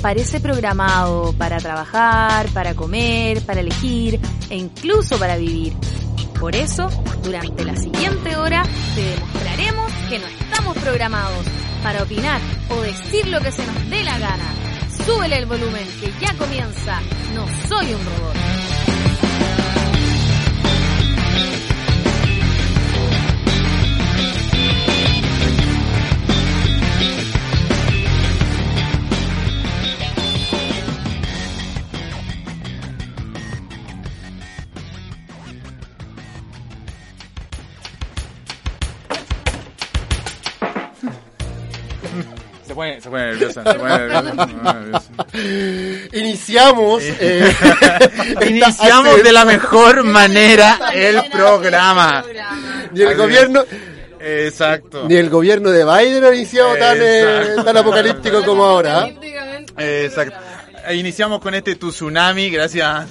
parece programado para trabajar, para comer, para elegir e incluso para vivir. Por eso, durante la siguiente hora, te demostraremos que no estamos programados para opinar o decir lo que se nos dé la gana. Súbele el volumen que ya comienza. No soy un robot. Se pone, nerviosa, se pone nerviosa, se pone nerviosa. Iniciamos. eh, Iniciamos de la mejor manera el programa. Ni el gobierno, Exacto. ni el gobierno de Biden ha iniciado tan, eh, tan apocalíptico como ahora. ¿eh? Exacto. Iniciamos con este tu tsunami, gracias.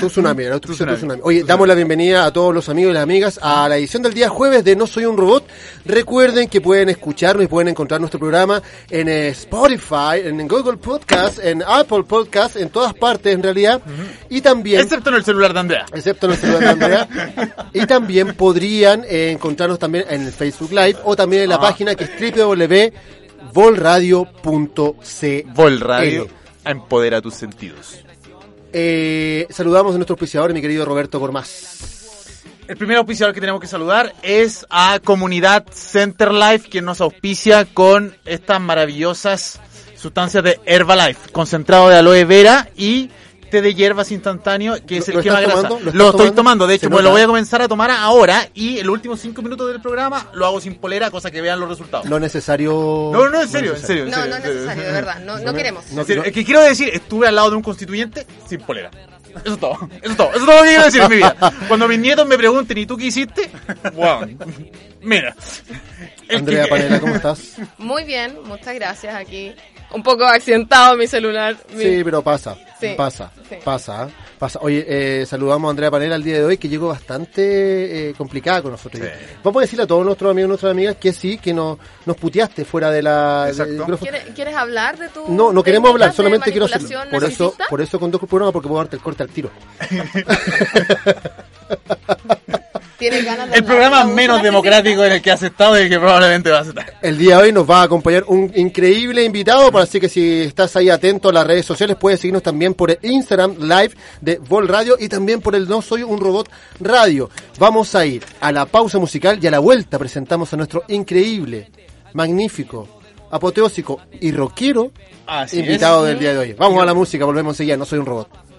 Tu tsunami, ¿no? Tu, tsunami. tsunami. Oye, damos la bienvenida a todos los amigos y las amigas a la edición del día jueves de No Soy un Robot. Recuerden que pueden escucharnos y pueden encontrar nuestro programa en eh, Spotify, en Google Podcast, en Apple Podcast, en todas partes en realidad. Y también... Excepto en el celular de Andrea. excepto en el celular de Andrea. Y también podrían eh, encontrarnos también en el Facebook Live o también en la Ah. página que es www.volradio.cl. Vol Radio, empodera tus sentidos. Eh, saludamos a nuestro auspiciador, mi querido Roberto Gormaz. El primer auspiciador que tenemos que saludar es a Comunidad Center Life, quien nos auspicia con estas maravillosas sustancias de Herbalife, concentrado de aloe vera y té de hierbas instantáneo, que es ¿Lo- el lo que más grasa. tomando? ¿Lo Lo, estoy tomando? tomando, de hecho, pues lo voy a comenzar a tomar ahora y los últimos cinco minutos del programa lo hago sin polera, cosa que vean los resultados. No necesario. No, no, en serio, en serio. en No, serio, no en es serio. necesario, de verdad. No, no queremos. No, no- Es que quiero decir, estuve al lado de un constituyente sin polera. Eso es todo. Eso es todo. Eso es todo lo que quiero decir en mi vida. Cuando mis nietos me pregunten, ¿y tú qué hiciste? Wow. Mira. Andrea Panela, ¿cómo estás? Muy bien, muchas gracias. Aquí un poco accidentado mi celular. Mi- Sí, pero pasa. Sí, Pasa. sí. Pasa. ¿eh? Pasa. Oye, eh, saludamos a Andrea Panela el día de hoy, que llegó bastante eh, complicada con nosotros. Sí. Vamos a decirle a todos nuestros amigos y nuestras amigas que sí, que no, nos puteaste fuera de la, del. ¿Quieres, quieres hablar de tu No, no queremos hablar, solamente quiero hacerlo. Por eso, por eso conduzco el programa, porque puedo darte el corte al tiro. ¿Tienes ganas de El programa menos democrático en el que has estado y el que probablemente vas a estar. El día de hoy nos va a acompañar un increíble invitado, así que si estás ahí atento a las redes sociales, puedes seguirnos también por el Instagram Live de Vol Radio y también por el No Soy un Robot Radio. Vamos a ir a la pausa musical y a la vuelta presentamos a nuestro increíble, magnífico, apoteósico y rockero Así invitado es. del día de hoy. Vamos a la música, volvemos enseguida, No Soy un Robot.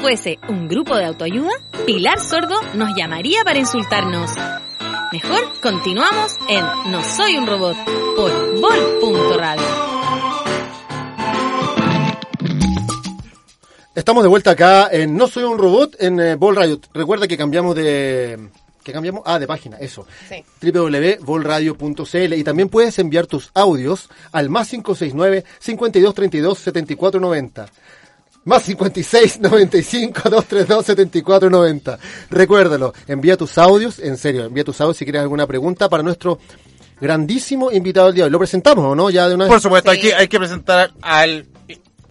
Fuese un grupo de autoayuda, Pilar Sordo nos llamaría para insultarnos. Mejor continuamos en No Soy un Robot por Vol.radio. Estamos de vuelta acá en No Soy un Robot en eh, Vol Radio. Recuerda que cambiamos de... ¿Qué cambiamos? Ah, de página, eso. Sí. www.volradio.cl y también puedes enviar tus audios al más 569 5232 7490. Más 56 95 232 7490. Recuérdalo, envía tus audios, en serio, envía tus audios si quieres alguna pregunta para nuestro grandísimo invitado del día de hoy. ¿Lo presentamos o no? Ya de una vez. Por supuesto, hay, Sí. que, hay que presentar al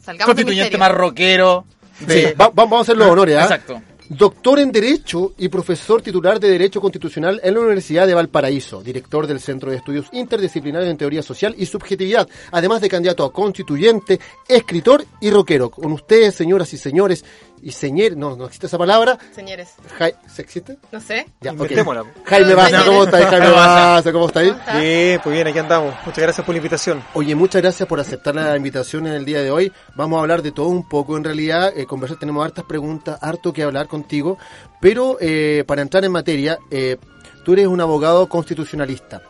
Salgamos constituyente más rockero de... Sí, va- va- vamos a hacer los honores, ¿ah? Exacto. Doctor en Derecho y profesor titular de Derecho Constitucional en la Universidad de Valparaíso, director del Centro de Estudios Interdisciplinarios en Teoría Social y Subjetividad, además de candidato a constituyente, escritor y rockero. Con ustedes, señoras y señores, y señor, no, no existe esa palabra. Señores, Jai- ¿Se existe? no sé. Ya, ok. Inventémosla. Jaime Baza, ¿cómo estáis? Jaime ¿Cómo estás? Baza, ¿cómo estáis? ¿Cómo está? Bien, pues bien, aquí andamos. Muchas gracias por la invitación. Oye, muchas gracias por aceptar la invitación en el día de hoy. Vamos a hablar de todo un poco, en realidad, eh, conversar, tenemos hartas preguntas, harto que hablar contigo, pero eh, para entrar en materia, eh, tú eres un abogado constitucionalista.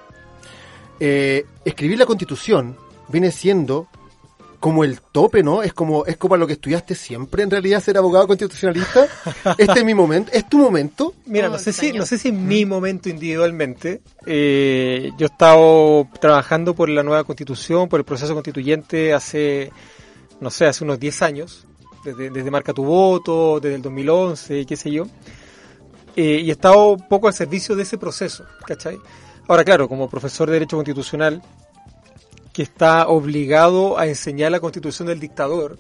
Eh, escribir la constitución viene siendo como el tope, ¿no? Es como es como a lo que estudiaste siempre, en realidad, ser abogado constitucionalista. Este es mi momento, es tu momento. Mira, no sé si, no sé si en mi momento individualmente, eh, yo he estado trabajando por la nueva constitución, por el proceso constituyente hace, no sé, hace unos 10 años, desde, desde Marca tu Voto, desde el 2011, qué sé yo, eh, y he estado un poco al servicio de ese proceso, ¿cachai? Ahora, claro, como profesor de Derecho Constitucional, que está obligado a enseñar la constitución del dictador,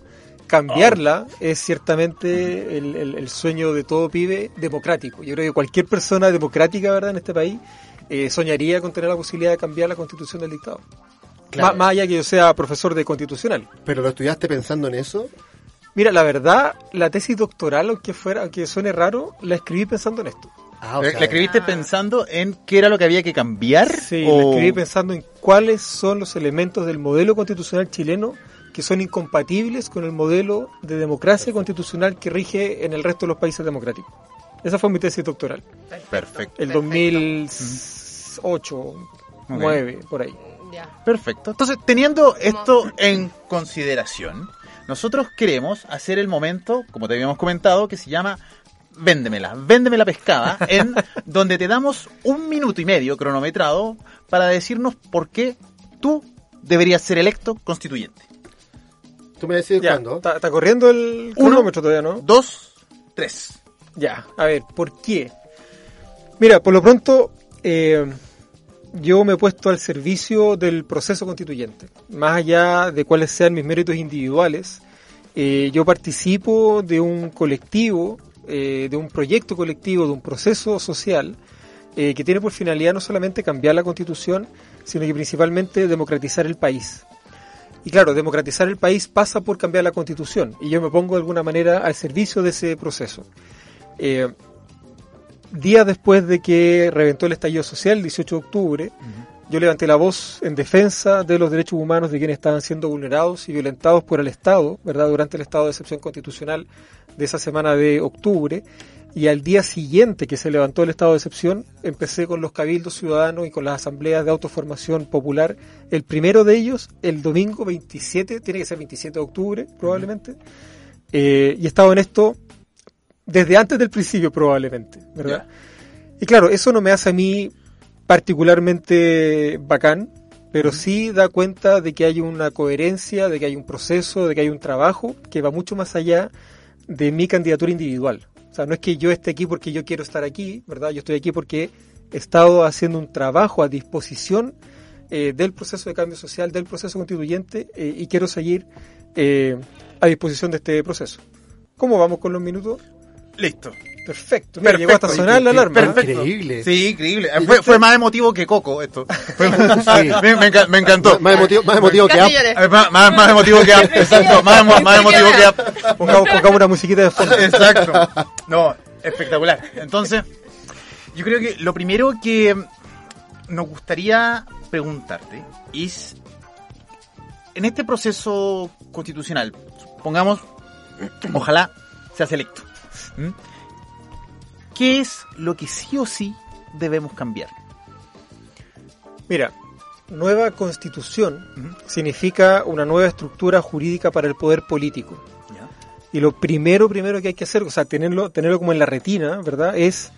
cambiarla es ciertamente el, el- el sueño de todo pibe democrático. Yo creo que cualquier persona democrática, ¿verdad?, en este país, eh, soñaría con tener la posibilidad de cambiar la constitución del dictador. Claro. Má- Más, allá que yo sea profesor de constitucional. Pero lo estudiaste pensando en eso. Mira, la verdad, la tesis doctoral, aunque fuera, aunque suene raro, la escribí pensando en esto. Ah, o ¿Le sea, le escribiste Ah. pensando en qué era lo que había que cambiar? Sí, o- la escribí pensando en cuáles son los elementos del modelo constitucional chileno que son incompatibles con el modelo de democracia constitucional que rige en el resto de los países democráticos. Esa fue mi tesis doctoral. Perfecto. El Perfecto. 2008, 9, por ahí. Ya. Perfecto. Entonces, teniendo esto en consideración, nosotros queremos hacer el momento, como te habíamos comentado, que se llama Véndemela, véndeme la pescada, en donde te damos un minuto y medio cronometrado para decirnos por qué tú deberías ser electo constituyente. Tú me decís Ya, cuándo. está, está corriendo el Uno. cronómetro todavía, ¿no? Dos, tres. Ya, a ver, ¿por qué? Mira, por lo pronto, eh, yo me he puesto al servicio del proceso constituyente. Más allá de cuáles sean mis méritos individuales, eh, yo participo de un colectivo, eh, de un proyecto colectivo, de un proceso social eh, que tiene por finalidad no solamente cambiar la constitución, sino que principalmente democratizar el país. Y claro, democratizar el país pasa por cambiar la constitución, y yo me pongo de alguna manera al servicio de ese proceso. Eh, días después de que reventó el estallido social, el 18 de octubre, yo levanté la voz en defensa de los derechos humanos de quienes estaban siendo vulnerados y violentados por el Estado, ¿verdad? Durante el estado de excepción constitucional de esa semana de octubre. Y al día siguiente que se levantó el estado de excepción, empecé con los cabildos ciudadanos y con las asambleas de autoformación popular. El primero de ellos, el domingo 27, tiene que ser 27 de octubre, probablemente. Eh, y he estado en esto desde antes del principio, probablemente, ¿verdad? Y claro, eso no me hace a mí particularmente bacán, pero sí da cuenta de que hay una coherencia, de que hay un proceso, de que hay un trabajo que va mucho más allá de mi candidatura individual. O sea, no es que yo esté aquí porque yo quiero estar aquí, ¿verdad? Yo estoy aquí porque he estado haciendo un trabajo a disposición eh, del proceso de cambio social, del proceso constituyente, eh, y quiero seguir eh, a disposición de este proceso. ¿Cómo vamos con los minutos? Listo. Perfecto. Mira, llegó hasta sonar la alarma. Perfecto. Increíble. Sí, increíble. Fue, fue más emotivo que Coco esto. Fue- Sí. me, me enca- me encantó. Más emotivo, más emotivo que App. Eh, Más, más, más emotivo que App. Exacto. Más, más emotivo que App. Pongamos, pongamos una musiquita de fondo. Exacto. No, espectacular. Entonces, yo creo que lo primero que nos gustaría preguntarte es, en este proceso constitucional, pongamos, ojalá seas electo. ¿Mm? ¿Qué es lo que sí o sí debemos cambiar? Mira, nueva constitución significa una nueva estructura jurídica para el poder político. Y lo primero, primero que hay que hacer, o sea, tenerlo, tenerlo como en la retina, ¿verdad? Es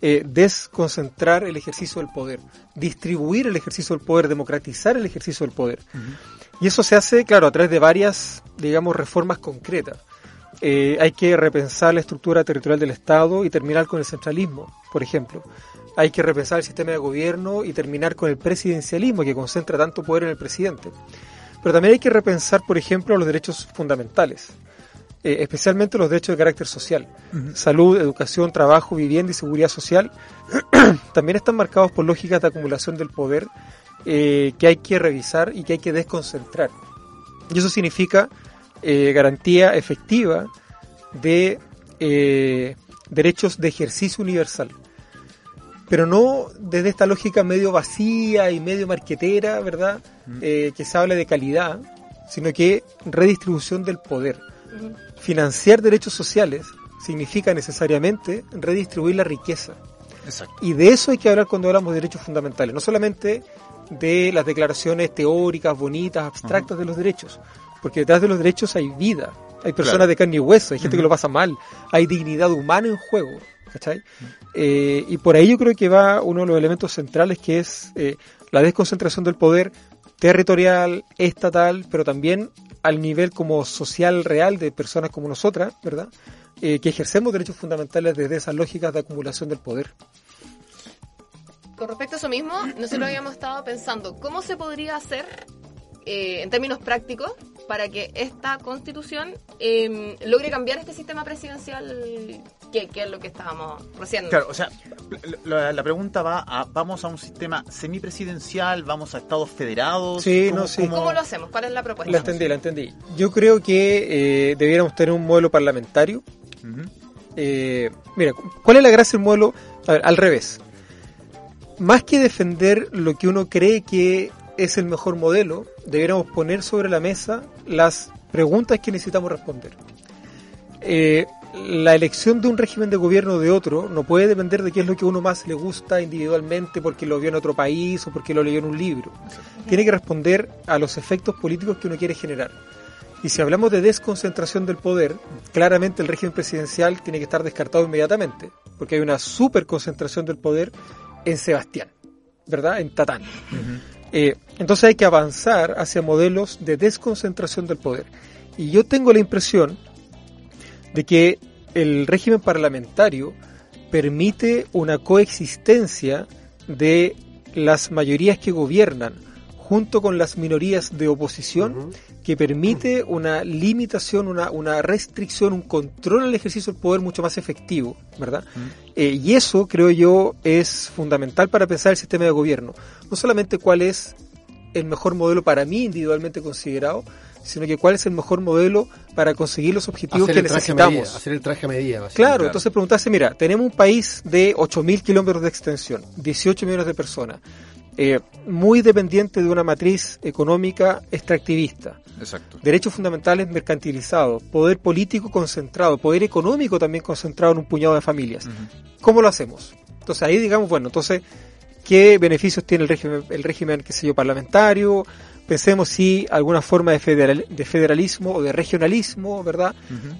eh, desconcentrar el ejercicio del poder, distribuir el ejercicio del poder, democratizar el ejercicio del poder. Y eso se hace, claro, a través de varias, digamos, reformas concretas. Eh, hay que repensar la estructura territorial del Estado y terminar con el centralismo, por ejemplo. Hay que repensar el sistema de gobierno y terminar con el presidencialismo que concentra tanto poder en el presidente. Pero también hay que repensar, por ejemplo, los derechos fundamentales, eh, especialmente los derechos de carácter social. Salud, educación, trabajo, vivienda y seguridad social también están marcados por lógicas de acumulación del poder eh, que hay que revisar y que hay que desconcentrar. Y eso significa eh, garantía efectiva de eh, derechos de ejercicio universal. Pero no desde esta lógica medio vacía y medio marquetera, ¿verdad? Eh, que se habla de calidad, sino que redistribución del poder. Financiar derechos sociales significa necesariamente redistribuir la riqueza. Exacto. Y de eso hay que hablar cuando hablamos de derechos fundamentales, no solamente de las declaraciones teóricas, bonitas, abstractas de los derechos, porque detrás de los derechos hay vida, hay personas Claro. de carne y hueso, hay gente que lo pasa mal, hay dignidad humana en juego, ¿cachai? Eh, y por ahí yo creo que va uno de los elementos centrales que es eh, la desconcentración del poder territorial, estatal, pero también al nivel como social real de personas como nosotras, ¿verdad? Eh, que ejercemos derechos fundamentales desde esas lógicas de acumulación del poder. Con respecto a eso mismo, nosotros habíamos estado pensando cómo se podría hacer eh, en términos prácticos para que esta constitución eh, logre cambiar este sistema presidencial que, que es lo que estábamos recién. Claro, o sea, la, la pregunta va a, ¿vamos a un sistema semipresidencial? ¿Vamos a estados federados? Sí, ¿Cómo- no, sí. cómo- ¿Cómo lo hacemos? ¿Cuál es la propuesta? La entendí, la entendí. Yo creo que eh, debiéramos tener un modelo parlamentario. Eh, mira, ¿cuál es la gracia del modelo? A ver, al revés. Más que defender lo que uno cree que es el mejor modelo, debiéramos poner sobre la mesa las preguntas que necesitamos responder. Eh, la elección de un régimen de gobierno o de otro no puede depender de qué es lo que a uno más le gusta individualmente porque lo vio en otro país o porque lo leyó en un libro. Tiene que responder a los efectos políticos que uno quiere generar. Y si hablamos de desconcentración del poder, claramente el régimen presidencial tiene que estar descartado inmediatamente, porque hay una superconcentración del poder en Sebastián, ¿verdad? En Tatán. Eh, entonces hay que avanzar hacia modelos de desconcentración del poder. Y yo tengo la impresión de que el régimen parlamentario permite una coexistencia de las mayorías que gobiernan junto con las minorías de oposición que permite una limitación, una, una restricción, un control al ejercicio del poder mucho más efectivo, ¿verdad? Eh, y eso, creo yo, es fundamental para pensar el sistema de gobierno. No solamente cuál es el mejor modelo para mí individualmente considerado, sino que cuál es el mejor modelo para conseguir los objetivos Hacer que necesitamos. medida, hacer el traje a medida. básicamente. Claro, entonces preguntarse, mira, tenemos un país de 8.000 kilómetros de extensión, 18 millones de personas, eh, muy dependiente de una matriz económica extractivista, Exacto. derechos fundamentales mercantilizados, poder político concentrado, poder económico también concentrado en un puñado de familias. ¿Cómo lo hacemos? Entonces ahí digamos, bueno, entonces, ¿qué beneficios tiene el régimen, el régimen qué sé yo, parlamentario? Pensemos si alguna forma de, federal- de federalismo o de regionalismo, ¿verdad?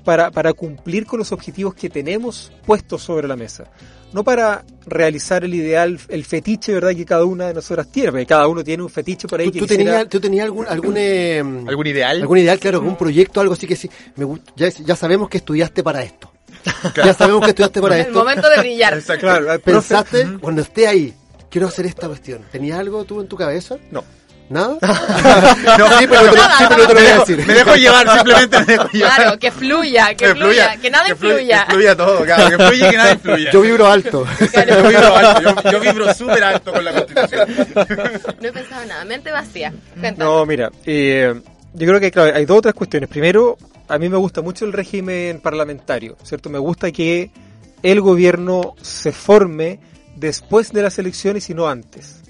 para, para cumplir con los objetivos que tenemos puestos sobre la mesa. No para realizar el ideal, el fetiche, ¿verdad? Que cada una de nosotras tiene, porque cada uno tiene un fetiche por ahí ¿Tú, que tú quisiera- tenías, ¿Tú tenías algún, algún, eh, ¿Algún ideal? algún ideal, claro, algún proyecto, algo así que sí? Me, ya, ya sabemos que estudiaste para esto. Ya sabemos que estudiaste para el esto. momento de brillar. Exacto. Claro, ¿Pensaste, cuando esté ahí, quiero hacer esta cuestión? ¿Tenías algo tú en tu cabeza? No. ¿Nada? No, sí, pero no te, Nada, sí, pero te lo voy me, a dejo, decir. me dejo llevar, simplemente me dejo llevar. Claro, que fluya, que, fluya, que nada que influya. Que fluya todo, claro, que fluya y que nada influya. Yo vibro alto. Yo vibro alto, yo, yo vibro súper alto con la constitución. No he pensado en nada, mente vacía. Cuéntame. No, mira, eh, yo creo que claro, hay dos otras cuestiones. Primero, a mí me gusta mucho el régimen parlamentario, ¿cierto? Me gusta que el gobierno se forme después de las elecciones y no antes.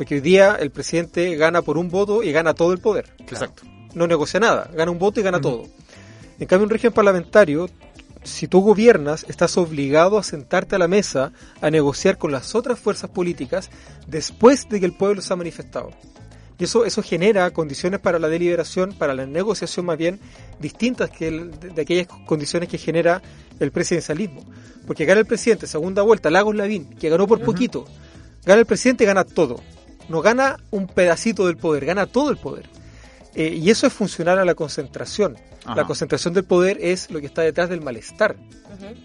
Porque hoy día el presidente gana por un voto y gana todo el poder. Exacto. No negocia nada, gana un voto y gana todo. En cambio, un régimen parlamentario, si tú gobiernas, estás obligado a sentarte a la mesa a negociar con las otras fuerzas políticas después de que el pueblo se ha manifestado. Y eso, eso genera condiciones para la deliberación, para la negociación más bien, distintas que el- de, de aquellas condiciones que genera el presidencialismo. Porque gana el presidente, segunda vuelta, Lagos Lavín, que ganó por poquito. Gana el presidente, gana todo. No gana un pedacito del poder, gana todo el poder. Eh, y eso es funcional a la concentración. Ajá. La concentración del poder es lo que está detrás del malestar.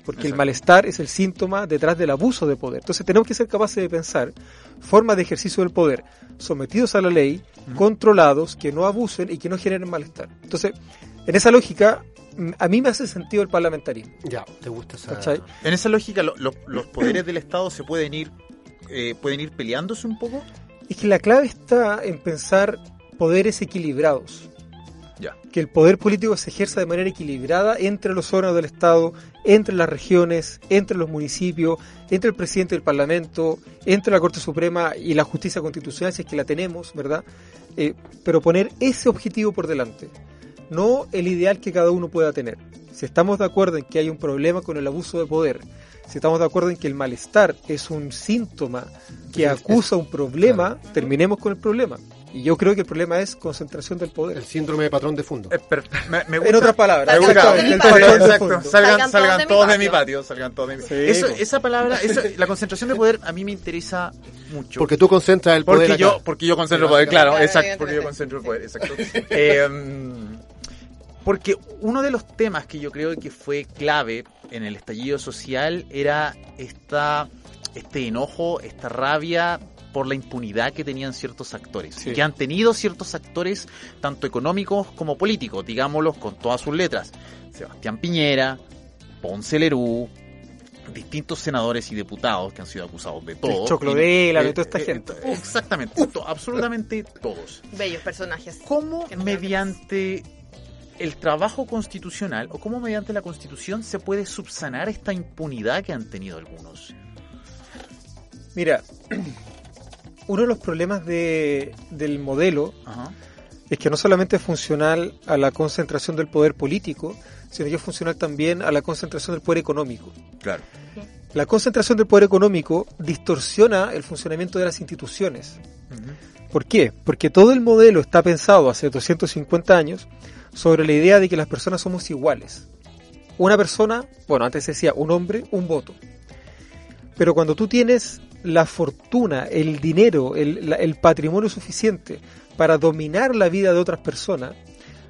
Porque el malestar es el síntoma detrás del abuso de poder. Entonces tenemos que ser capaces de pensar formas de ejercicio del poder sometidos a la ley, controlados, que no abusen y que no generen malestar. Entonces, en esa lógica, mm, a mí me hace sentido el parlamentarismo. Ya, te gusta esa. ¿cachai? En esa lógica, lo- lo- los poderes del Estado se pueden ir, eh, pueden ir peleándose un poco. Es que la clave está en pensar poderes equilibrados. Ya. que el poder político se ejerza de manera equilibrada entre los órganos del Estado, entre las regiones, entre los municipios, entre el presidente del Parlamento, entre la Corte Suprema y la justicia constitucional, si es que la tenemos, ¿verdad? Eh, pero poner ese objetivo por delante, no el ideal que cada uno pueda tener. Si estamos de acuerdo en que hay un problema con el abuso de poder, si estamos de acuerdo en que el malestar es un síntoma que acusa un problema, terminemos con el problema. Y yo creo que el problema es concentración del poder. El síndrome de patrón de fondo. Eh, me, me gusta- En otras palabras, me gusta- el patrón de fondo. Salgan, Salgan salgan todos de mi patio. patio. Salgan todos de mi Sí, Eso, po. esa palabra, eso- la concentración de poder a mí me interesa mucho. Porque tú concentras el poder. Porque acá. yo, porque yo concentro el poder, claro, Claro, exacto, porque yo concentro el poder, exacto. Eh, porque uno de los temas que yo creo que fue clave en el estallido social era esta, este enojo, esta rabia por la impunidad que tenían ciertos actores, Sí. que han tenido ciertos actores, tanto económicos como políticos, digámoslos con todas sus letras. Sebastián Piñera, Ponce Lerú, distintos senadores y diputados que han sido acusados de todo. Choclo Y- Vela, de eh, toda esta eh, gente. Exactamente, to- absolutamente todos. Bellos personajes. ¿Cómo mediante el trabajo constitucional o cómo mediante la constitución se puede subsanar esta impunidad que han tenido algunos? Mira, uno de los problemas de, del modelo Ajá. es que no solamente es funcional a la concentración del poder político, sino que es funcional también a la concentración del poder económico. Claro. La concentración del poder económico distorsiona el funcionamiento de las instituciones. ¿Por qué? Porque todo el modelo está pensado hace 250 años sobre la idea de que las personas somos iguales. Una persona, bueno, antes se decía un hombre, un voto. Pero cuando tú tienes la fortuna, el dinero, el, la- el patrimonio suficiente para dominar la vida de otras personas,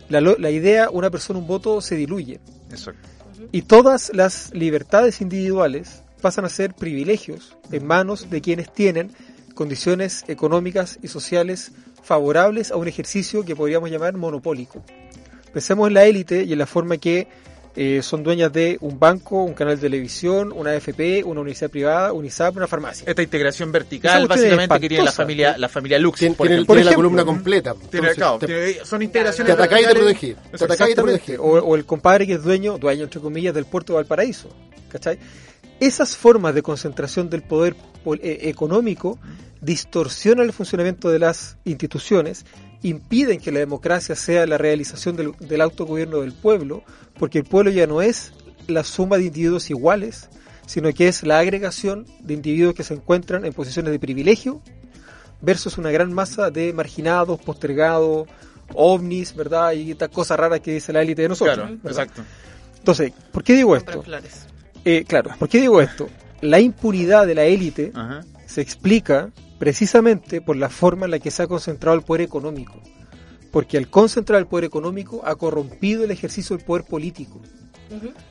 la, idea una persona, un voto se diluye. Exacto. Y todas las libertades individuales pasan a ser privilegios en manos de quienes tienen condiciones económicas y sociales favorables a un ejercicio que podríamos llamar monopólico. Pensemos en la élite y en la forma que eh, son dueñas de un banco, un canal de televisión, una AFP, una universidad privada, un ISAP, una farmacia. Esta integración vertical básicamente que tiene la familia, la familia Lux. Tiene, por tiene- ejemplo. tiene la ejemplo, columna completa. Tiene- Entonces, claro, te, son te integraciones atacáis y te verticales. protegís. Te atacáis y te protegís. O, o el compadre que es dueño, dueño entre comillas, del puerto de Valparaíso. ¿Cachai? Esas formas de concentración del poder eh, económico distorsionan el funcionamiento de las instituciones, impiden que la democracia sea la realización del, del autogobierno del pueblo, porque el pueblo ya no es la suma de individuos iguales, sino que es la agregación de individuos que se encuentran en posiciones de privilegio versus una gran masa de marginados, postergados, ovnis, ¿verdad? Y estas cosas raras que dice la élite de nosotros. Claro, ¿verdad? exacto. Entonces, ¿por qué digo esto? Eh, claro, ¿por qué digo esto? La impunidad de la élite Ajá. se explica precisamente por la forma en la que se ha concentrado el poder económico. Porque al concentrar el poder económico ha corrompido el ejercicio del poder político.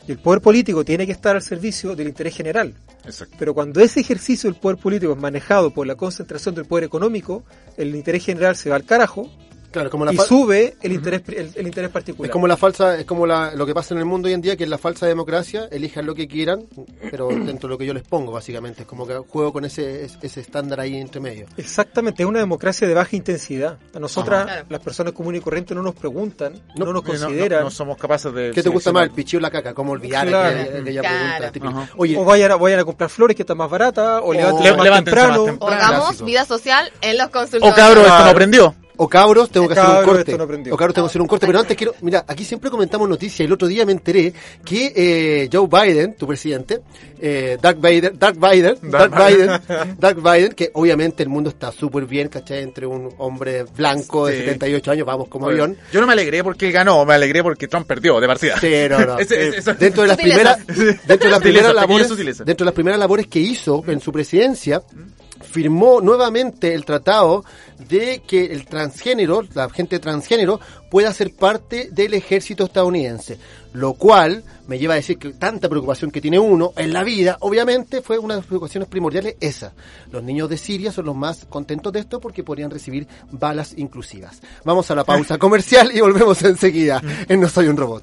Y el poder político tiene que estar al servicio del interés general. Exacto. Pero cuando ese ejercicio del poder político es manejado por la concentración del poder económico, el interés general se va al carajo Claro, como la y sube el interés, el, el interés particular. Es como la falsa, es como la, lo que pasa en el mundo hoy en día, que es la falsa democracia, elijan lo que quieran, pero dentro de lo que yo les pongo, básicamente. Es como que juego con ese, ese estándar ahí entre medio. Exactamente, es una democracia de baja intensidad. A nosotras, Ajá. Las personas comunes y corrientes, no nos preguntan, no, No, nos no- consideran. No, no somos capaces de. ¿Qué te gusta más, el pichillo o la caca? ¿Cómo olvidar Claro. aquella Claro. pregunta. Oye, o vayan a, vayan a comprar flores que están más baratas, o, O levántense le- más levántense más temprano. temprano. O hagamos vida social en los O consultorios. cabro, esto no aprendió. O cabros, tengo que hacer un corte. esto no. O cabros, tengo que hacer un corte. Pero antes quiero, mira, aquí siempre comentamos noticias. El otro día me enteré que eh, Joe Biden, tu presidente, eh, Dark Biden, Dark Biden, Dark Biden, Dark Biden, que obviamente el mundo está súper bien, ¿cachai? Entre un hombre blanco de Sí. 78 años, vamos como avión. Yo no me alegré porque él ganó, me alegré porque Trump perdió de partida. Sí, no, no. Dentro de las primeras, dentro de las primeras labores, dentro de las primeras labores que hizo en su presidencia, firmó nuevamente el tratado de que el transgénero, la gente transgénero, pueda ser parte del ejército estadounidense. Lo cual me lleva a decir que tanta preocupación que tiene uno en la vida, obviamente fue una de las preocupaciones primordiales esa. Los niños de Siria son los más contentos de esto porque podrían recibir balas inclusivas. Vamos a la pausa comercial y volvemos enseguida en No Soy un Robot.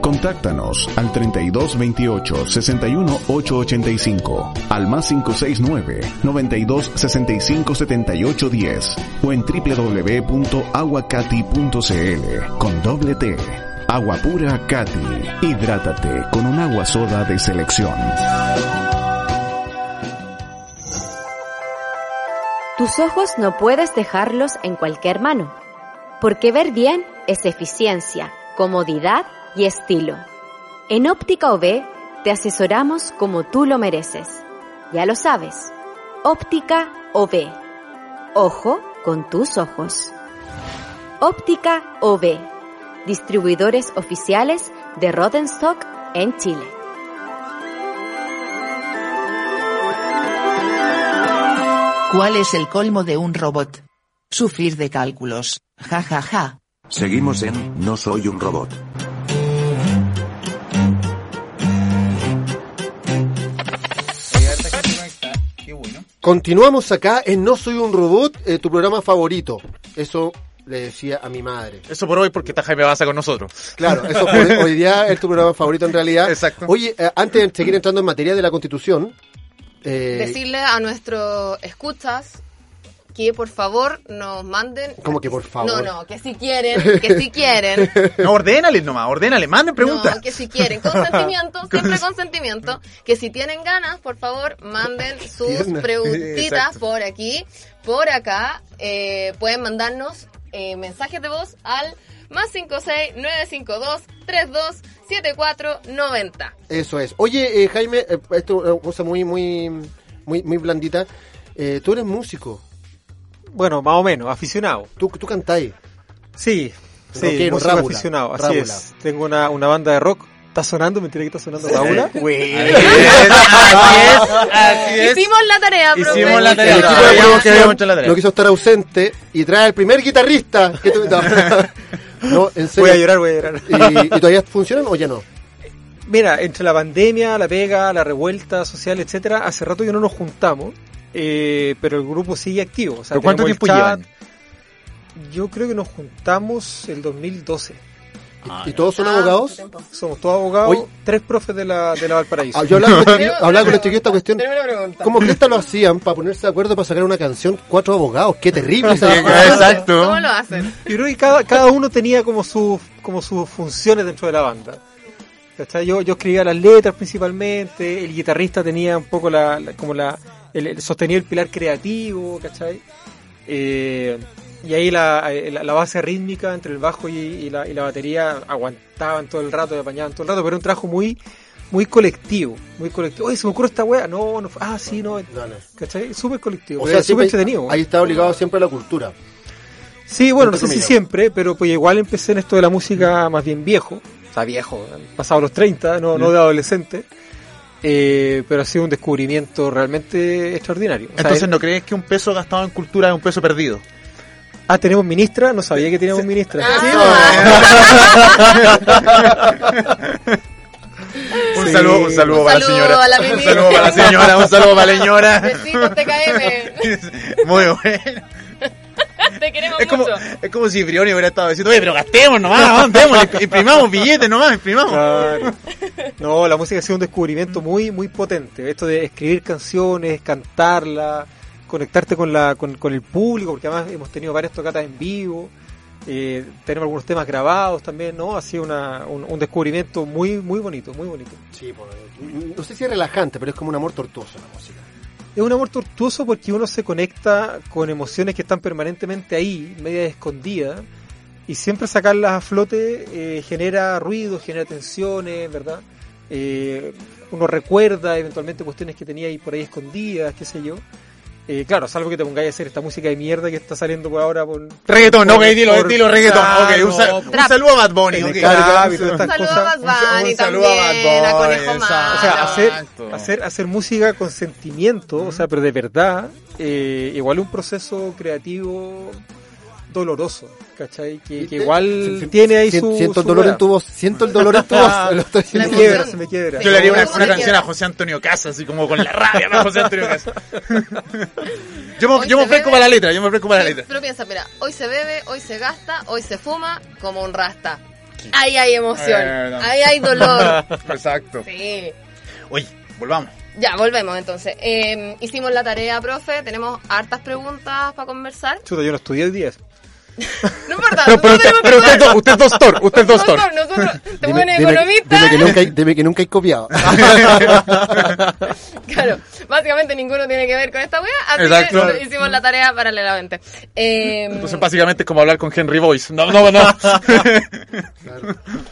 Contáctanos al 32 28 61 885, al más 569 92 65 78 10 o en www.aguacati.cl con doble T. Agua pura Katy. Hidrátate con un agua soda de selección. Tus ojos no puedes dejarlos en cualquier mano, porque ver bien es eficiencia, comodidad y estilo. En Óptica OB te asesoramos como tú lo mereces. Ya lo sabes, Óptica OB. Ojo con tus ojos. Óptica OB. Distribuidores oficiales de Rodenstock en Chile. ¿Cuál es el colmo de un robot? Sufrir de cálculos. Ja ja ja. Seguimos en No soy un robot. Continuamos acá en No Soy un Robot, eh, tu programa favorito. Eso le decía a mi madre. Eso por hoy porque está Jaime Baza con nosotros. Claro, eso por hoy día es tu programa favorito en realidad. Exacto. Oye, eh, antes de seguir entrando en materia de la Constitución, eh, Decirle a nuestros escuchas que por favor nos manden... ¿Cómo que por favor? No, no, que si quieren, que si quieren. No, ordénale nomás, ordénale, manden preguntas. No, que si quieren, consentimiento, siempre consentimiento. Que si tienen ganas, por favor, manden sus preguntitas Exacto. por aquí, por acá. Eh, pueden mandarnos eh, mensajes de voz al más 56 952 32 74 90. Eso es. Oye, eh, Jaime, eh, esto es una cosa muy, muy, muy, muy blandita. Eh, tú eres músico, Bueno, más o menos, aficionado. tú, tú cantáis. Sí, sí, músico aficionado, así rábula. es. Tengo una, una banda de rock. ¿Está sonando? ¿Mentira que está sonando Paula? Así es, así es, así es. Hicimos la tarea, profe. Hicimos la tarea. El equipo de Sabíamos que producción habíamos hecho la tarea. no quiso estar ausente y trae al primer guitarrista. Que tú- no, No, en serio. Voy a llorar, voy a llorar. ¿Y, y todavía funcionan o ya no? Mira, entre la pandemia, la pega, la revuelta social, etcétera, hace rato que no nos juntamos, eh, pero el grupo sigue activo. O sea, ¿Pero cuánto tiempo el chat. llevan? Yo creo que nos juntamos el 2012. ¿Y todos son Ah, abogados? Somos todos abogados, Oye. tres profes de la, de la Valparaíso. Ah, yo hablaba con los chiquillos- hablaba con esta cuestión. ¿Cómo cresta lo hacían para ponerse de acuerdo para sacar una canción? Cuatro abogados. Qué terrible esa Exacto. ¿Cómo lo hacen? Yo creo que cada, cada uno tenía como sus como sus funciones dentro de la banda. Yo, yo escribía las letras principalmente, el guitarrista tenía un poco la, la- como la, el, sostenía el pilar creativo, ¿cachai? Eh, y ahí la, eh, la, la base rítmica entre el bajo y, y la, y la batería aguantaban todo el rato y apañaban todo el rato, pero era un trabajo muy muy colectivo, muy colectivo. Oye, se me ocurre esta wea, no, no, ah, sí, no. ¿cachai? Súper colectivo, O sea, súper entretenido. ahí está obligado siempre a la cultura. Sí, bueno, no sé si siempre, pero pues igual empecé en esto de la música más bien viejo, o sea, viejo, pasado los 30, no, no de adolescente, eh, pero ha sido un descubrimiento realmente extraordinario. O sea, Entonces, ¿no crees que un peso gastado en cultura es un peso perdido? Ah, tenemos ministra, no sabía que teníamos ministra. Un Sí. saludo, un saludo Un para la saludo señora. un saludo para la señora, un saludo para la señora. Besitos, TKM. Muy bueno. Te queremos Es como, mucho. es como si Brioni hubiera estado diciendo, oye, pero gastemos nomás, vamos, imprimamos billetes nomás, imprimamos. Claro. No, la música ha sido un descubrimiento muy, muy potente. Esto de escribir canciones, cantarlas, conectarte con, la, con, con el público, porque además hemos tenido varias tocatas en vivo, eh, tenemos algunos temas grabados también, ¿no? Ha sido una, un, un descubrimiento muy, muy bonito, muy bonito. Sí, pues, no sé si es relajante, pero es como un amor tortuoso la música. Es un amor tortuoso porque uno se conecta con emociones que están permanentemente ahí, media escondidas, y siempre sacarlas a flote eh, genera ruido, genera tensiones, ¿verdad? Eh, uno recuerda eventualmente cuestiones que tenía ahí por ahí escondidas, qué sé yo. Eh, claro, salvo que te pongáis a hacer esta música de mierda que está saliendo por ahora por... Reggaetón, no, ok, dilo, por- dilo, reggaetón. Claro, ok, un, sal- no, un saludo a Bad Bunny, ok. Descarga, y todas Un estas saludo cosas. a Bad Bunny Un saludo a Bad a Bunny, Conejo exacto. Malo. O sea, hacer, hacer, hacer música con sentimiento, o sea, pero de verdad, eh, igual un proceso creativo doloroso, ¿cachai? Que, que igual tiene ahí su... Siento el dolor en tu voz. Siento el dolor en tu voz. Lo estoy Se me quiebra, se me quiebra. Yo le haría una, ¿Cómo una canción a José Antonio Casas, así como con la rabia de José Antonio Casas. yo me, yo me ofrezco para la letra, yo me ofrezco para la letra. Pero piensa, mira, hoy se bebe, hoy se gasta, hoy se fuma como un rasta. Ahí hay emoción, Eh, no. ahí hay dolor. Exacto. Sí. Oye, volvamos. Ya, volvemos entonces. Eh, hicimos la tarea, profe, tenemos hartas preguntas para conversar. Chuta, yo no estudié hoy día. No importa. Pero, pero usted, pero usted, do- usted es doctor, usted es doctor. Nosotros, nosotros, Dime, economista. dime que nunca, hay- dime que nunca hay copiado. Claro, básicamente ninguno tiene que ver con esta wea, así Exacto. que hicimos la tarea paralelamente. Eh, Entonces básicamente es como hablar con Henry Boyce. No, no, no.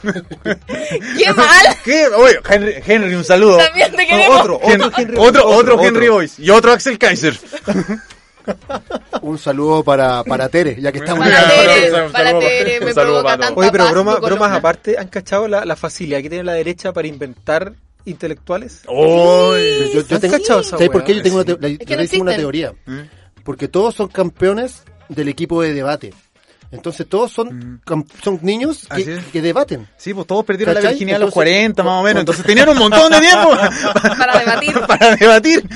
¡Qué mal! ¿Qué? Oye, Henry, Henry, un saludo. También te queremos. Otro, otro Henry otro, otro otro, Henry. Boyce y otro Axel Kaiser. Un saludo para, para Tere, ya que estamos Para Un Tere, saludo para para- Tere, me un saludo provoca para todos. tanto Oye, pero broma- bromas aparte, ¿han cachado la, la facilidad que tiene la derecha para inventar intelectuales? Oy. Yo, yo ¿Han tengo, cachado esa ¿Sabes por qué yo tengo una, te- la- que yo hice una teoría? ¿Eh? Porque todos son campeones del equipo de debate. Entonces todos son, cam- son niños que, que debaten. Sí, pues todos perdieron la virginidad a los Entonces, 40 más o menos. Entonces tenían un montón de tiempo Para debatir. para debatir.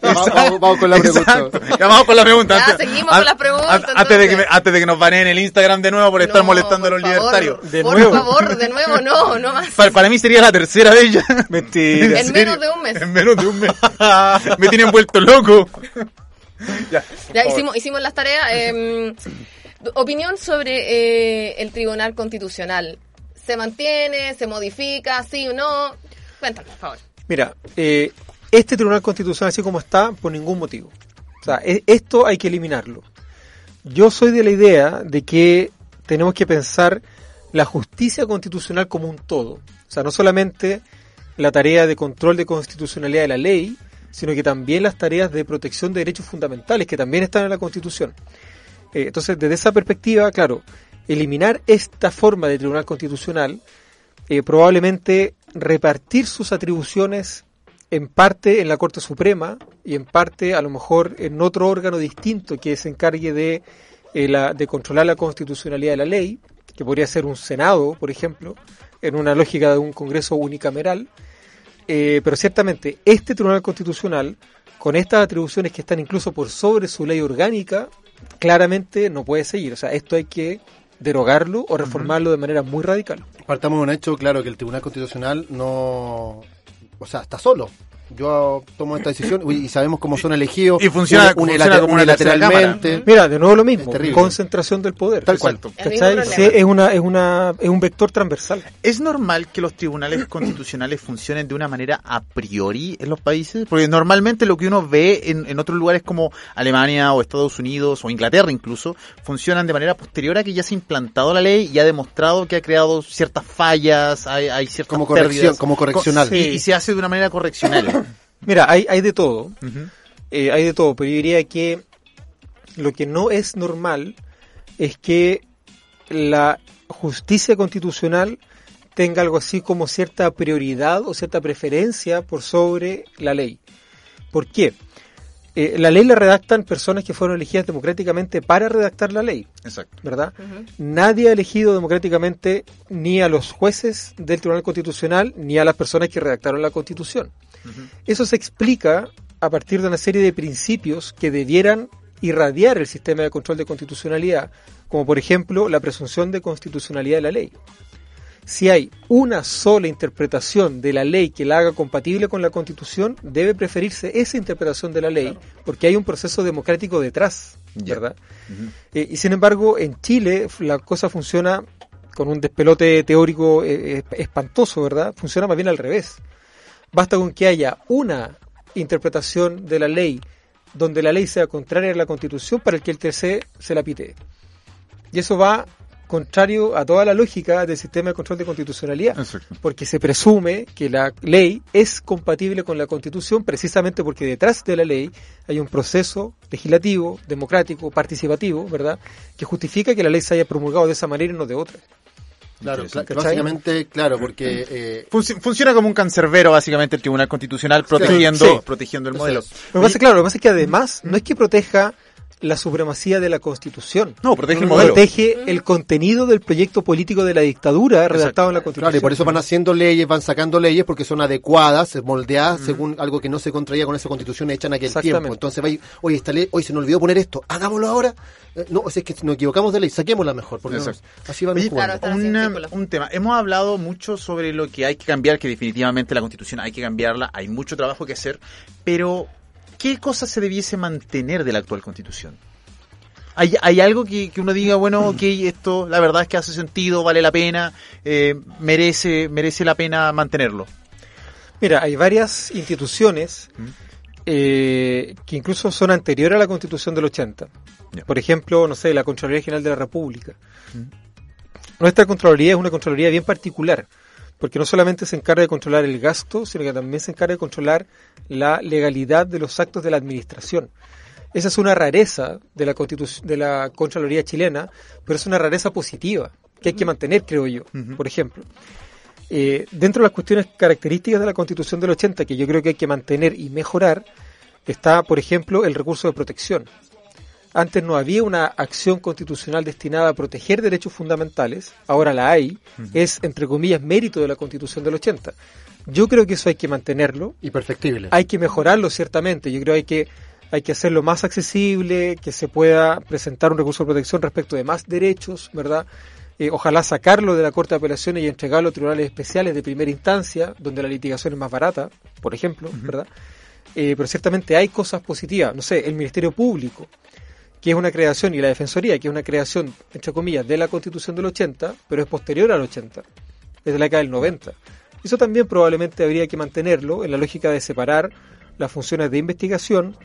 Vamos- vamos- vamos con la pregunta. Vamos con la pregunta. Ya, Antes- seguimos con las preguntas, an- Antes de, que antes de que nos baneen el Instagram de nuevo por estar No, molestando a los favor, libertarios. De por nuevo. favor, de nuevo, no, no más. Para, para mí sería la tercera de ellas. Mentira. En serio? menos de un mes. En menos de un mes. me tienen vuelto loco. ya. Ya hicimos, hicimos las tareas. eh, opinión sobre eh, el Tribunal Constitucional. ¿Se mantiene? ¿Se modifica? ¿Sí o no? Cuéntanos, por favor. Mira, eh, este Tribunal Constitucional, así como está, por ningún motivo. O sea, e- esto hay que eliminarlo. Yo soy de la idea de que tenemos que pensar la justicia constitucional como un todo. O sea, no solamente la tarea de control de constitucionalidad de la ley, sino que también las tareas de protección de derechos fundamentales, que también están en la Constitución. Eh, entonces, desde esa perspectiva, claro, eliminar esta forma de Tribunal Constitucional eh, probablemente repartir sus atribuciones en parte en la Corte Suprema y en parte a lo mejor en otro órgano distinto que se encargue de, eh, la, de controlar la constitucionalidad de la ley, que podría ser un Senado, por ejemplo, en una lógica de un Congreso unicameral. Pero ciertamente este Tribunal Constitucional, con estas atribuciones que están incluso por sobre su ley orgánica, claramente no puede seguir. O sea, esto hay que derogarlo o reformarlo de manera muy radical. Partamos de un hecho, claro, que el Tribunal Constitucional no... O sea, está solo. Yo tomo esta decisión y sabemos cómo son elegidos. Y funciona- uni- funciona como una tercera unilateralmente. Mira, de nuevo lo mismo, concentración del poder. Tal cual. Sí, es una, es una, es un vector transversal. ¿Es normal que los tribunales constitucionales funcionen de una manera a priori en los países? Porque normalmente lo que uno ve en, en otros lugares como Alemania o Estados Unidos o Inglaterra incluso, funcionan de manera posterior a que ya se ha implantado la ley y ha demostrado que ha creado ciertas fallas, hay, hay ciertas Como corrección- pérdidas. como correccional. Co- y- y se hace de una manera correccional. Mira, hay, hay de todo. Eh, hay de todo, pero yo diría que lo que no es normal es que la justicia constitucional tenga algo así como cierta prioridad o cierta preferencia por sobre la ley. ¿Por qué? Eh, la ley la redactan personas que fueron elegidas democráticamente para redactar la ley, Exacto. ¿verdad? Nadie ha elegido democráticamente ni a los jueces del Tribunal Constitucional ni a las personas que redactaron la Constitución. Eso se explica a partir de una serie de principios que debieran irradiar el sistema de control de constitucionalidad, como por ejemplo la presunción de constitucionalidad de la ley. Si hay una sola interpretación de la ley que la haga compatible con la Constitución, debe preferirse esa interpretación de la ley, porque hay un proceso democrático detrás. ¿verdad? Eh, y sin embargo, en Chile la cosa funciona con un despelote teórico eh, eh, espantoso, ¿verdad? Funciona más bien al revés. Basta con que haya una interpretación de la ley donde la ley sea contraria a la Constitución para el que el TC se la pite. Y eso va contrario a toda la lógica del sistema de control de constitucionalidad, Exacto. porque se presume que la ley es compatible con la Constitución precisamente porque detrás de la ley hay un proceso legislativo, democrático, participativo, ¿verdad?, que justifica que la ley se haya promulgado de esa manera y no de otra. Claro, básicamente, claro, porque... eh, Funci- funciona como un cancerbero básicamente el Tribunal Constitucional protegiendo, Sí. protegiendo el modelo. Lo que pasa, claro, lo que pasa es que además no es que proteja la supremacía de la Constitución. No, protege el modelo. Protege el contenido del proyecto político de la dictadura redactado en la Constitución. Claro, y por eso van haciendo leyes, van sacando leyes porque son adecuadas, moldeadas según algo que no se contraía con esa constitución hecha en aquel tiempo. Entonces, va, oye, esta ley, hoy se nos olvidó poner esto, hagámoslo ahora. Eh, no, o sea, es que nos equivocamos de ley, saquémosla mejor, porque no- así jugando. Claro, círculo. un tema. Hemos hablado mucho sobre lo que hay que cambiar, que definitivamente la constitución hay que cambiarla, hay mucho trabajo que hacer, pero ¿qué cosas se debiese mantener de la actual constitución? ¿Hay, hay algo que, que uno diga, bueno, ok, esto la verdad es que hace sentido, vale la pena, eh, merece, merece la pena mantenerlo? Mira, hay varias instituciones eh, que incluso son anteriores a la Constitución del 80. Ya. Por ejemplo, no sé, la Contraloría General de la República. Nuestra Contraloría es una Contraloría bien particular, porque no solamente se encarga de controlar el gasto, sino que también se encarga de controlar la legalidad de los actos de la administración. Esa es una rareza de la, de la Contraloría chilena, pero es una rareza positiva, que hay que mantener, creo yo, por ejemplo. Eh, dentro de las cuestiones características de la Constitución del 80, que yo creo que hay que mantener y mejorar, está, por ejemplo, el recurso de protección. Antes no había una acción constitucional destinada a proteger derechos fundamentales, ahora la hay, es, entre comillas, mérito de la Constitución del 80. Yo creo que eso hay que mantenerlo, Y perfectible. hay que mejorarlo ciertamente. Yo creo que hay que hay que hacerlo más accesible, que se pueda presentar un recurso de protección respecto de más derechos, ¿verdad? Eh, ojalá sacarlo de la Corte de Apelaciones y entregarlo a tribunales especiales de primera instancia, donde la litigación es más barata, por ejemplo, ¿verdad? Eh, pero ciertamente hay cosas positivas. No sé, el Ministerio Público, que es una creación, y la Defensoría, que es una creación, entre comillas, de la Constitución del 80, pero es posterior al 80, desde la década del 90. Eso también probablemente habría que mantenerlo en la lógica de separar las funciones de investigación,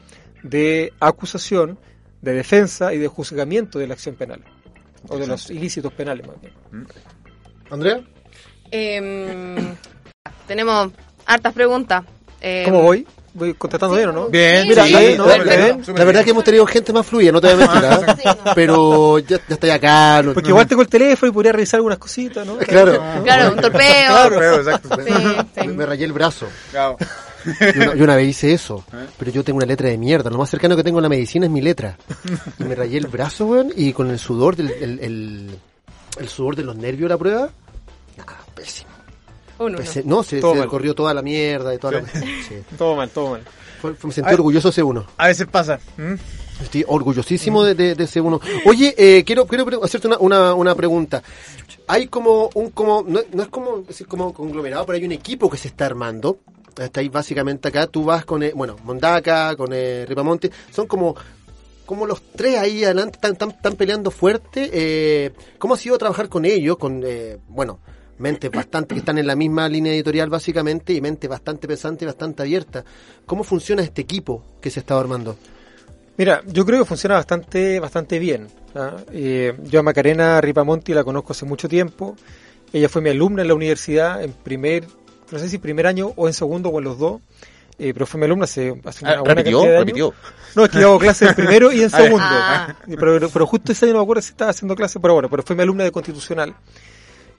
de acusación, de defensa y de juzgamiento de la acción penal, o de los ilícitos penales más bien. Andrea, Em, tenemos hartas preguntas. Em, ¿Cómo voy? ¿Voy contratando bien o no? Bien, Mira, sí, la, ¿no? la- Bien. la verdad que hemos tenido gente más fluida, no te voy a mentir, ¿ah? Sí, no. pero ya, ya estoy acá. no- Porque igual tengo el teléfono y podría revisar algunas cositas, ¿no? Claro. Claro, un torpeo. Claro, exacto. Sí, sí. Me, me rayé el brazo. Claro. Yo una, yo una vez hice eso, pero yo tengo una letra de mierda. Lo más cercano que tengo a la medicina es mi letra. Y me rayé el brazo, weón, y con el sudor del el, el- el sudor de los nervios de la prueba. Nada, pésimo. Un uno. Pese- no, se, se corrió toda la mierda y toda la... sí. Todo mal, todo mal. Fue- fue- me sentí Ay. orgulloso de ese uno. A veces pasa. ¿Mm? Estoy orgullosísimo de, de, de ese uno. Oye, eh, quiero, quiero hacerte una, una, una pregunta. Hay como un, como, no, no es como, decir como conglomerado, pero hay un equipo que se está armando. Está ahí básicamente acá, tú vas con, eh, bueno, Mondaca, con eh, Ripamonte, son como, como los tres ahí adelante, están, están, están peleando fuerte. Eh, ¿Cómo ha sido trabajar con ellos? Con, eh, bueno, mentes bastante que están en la misma línea editorial básicamente y mente bastante pensante y bastante abierta. ¿Cómo funciona este equipo que se está armando? Mira, yo creo que funciona bastante, bastante bien. ¿ah? Eh, yo a Macarena Ripamonti la conozco hace mucho tiempo. Ella fue mi alumna en la universidad en primer, no sé si primer año o en segundo o en los dos. Eh, pero fue mi alumna hace, hace una Ah, buena repitió, cantidad de años. repitió. No, es que yo hago clases en primero y en Ah, segundo. Ah. Pero, pero justo ese año no me acuerdo si estaba haciendo clases, pero bueno, pero fue mi alumna de constitucional.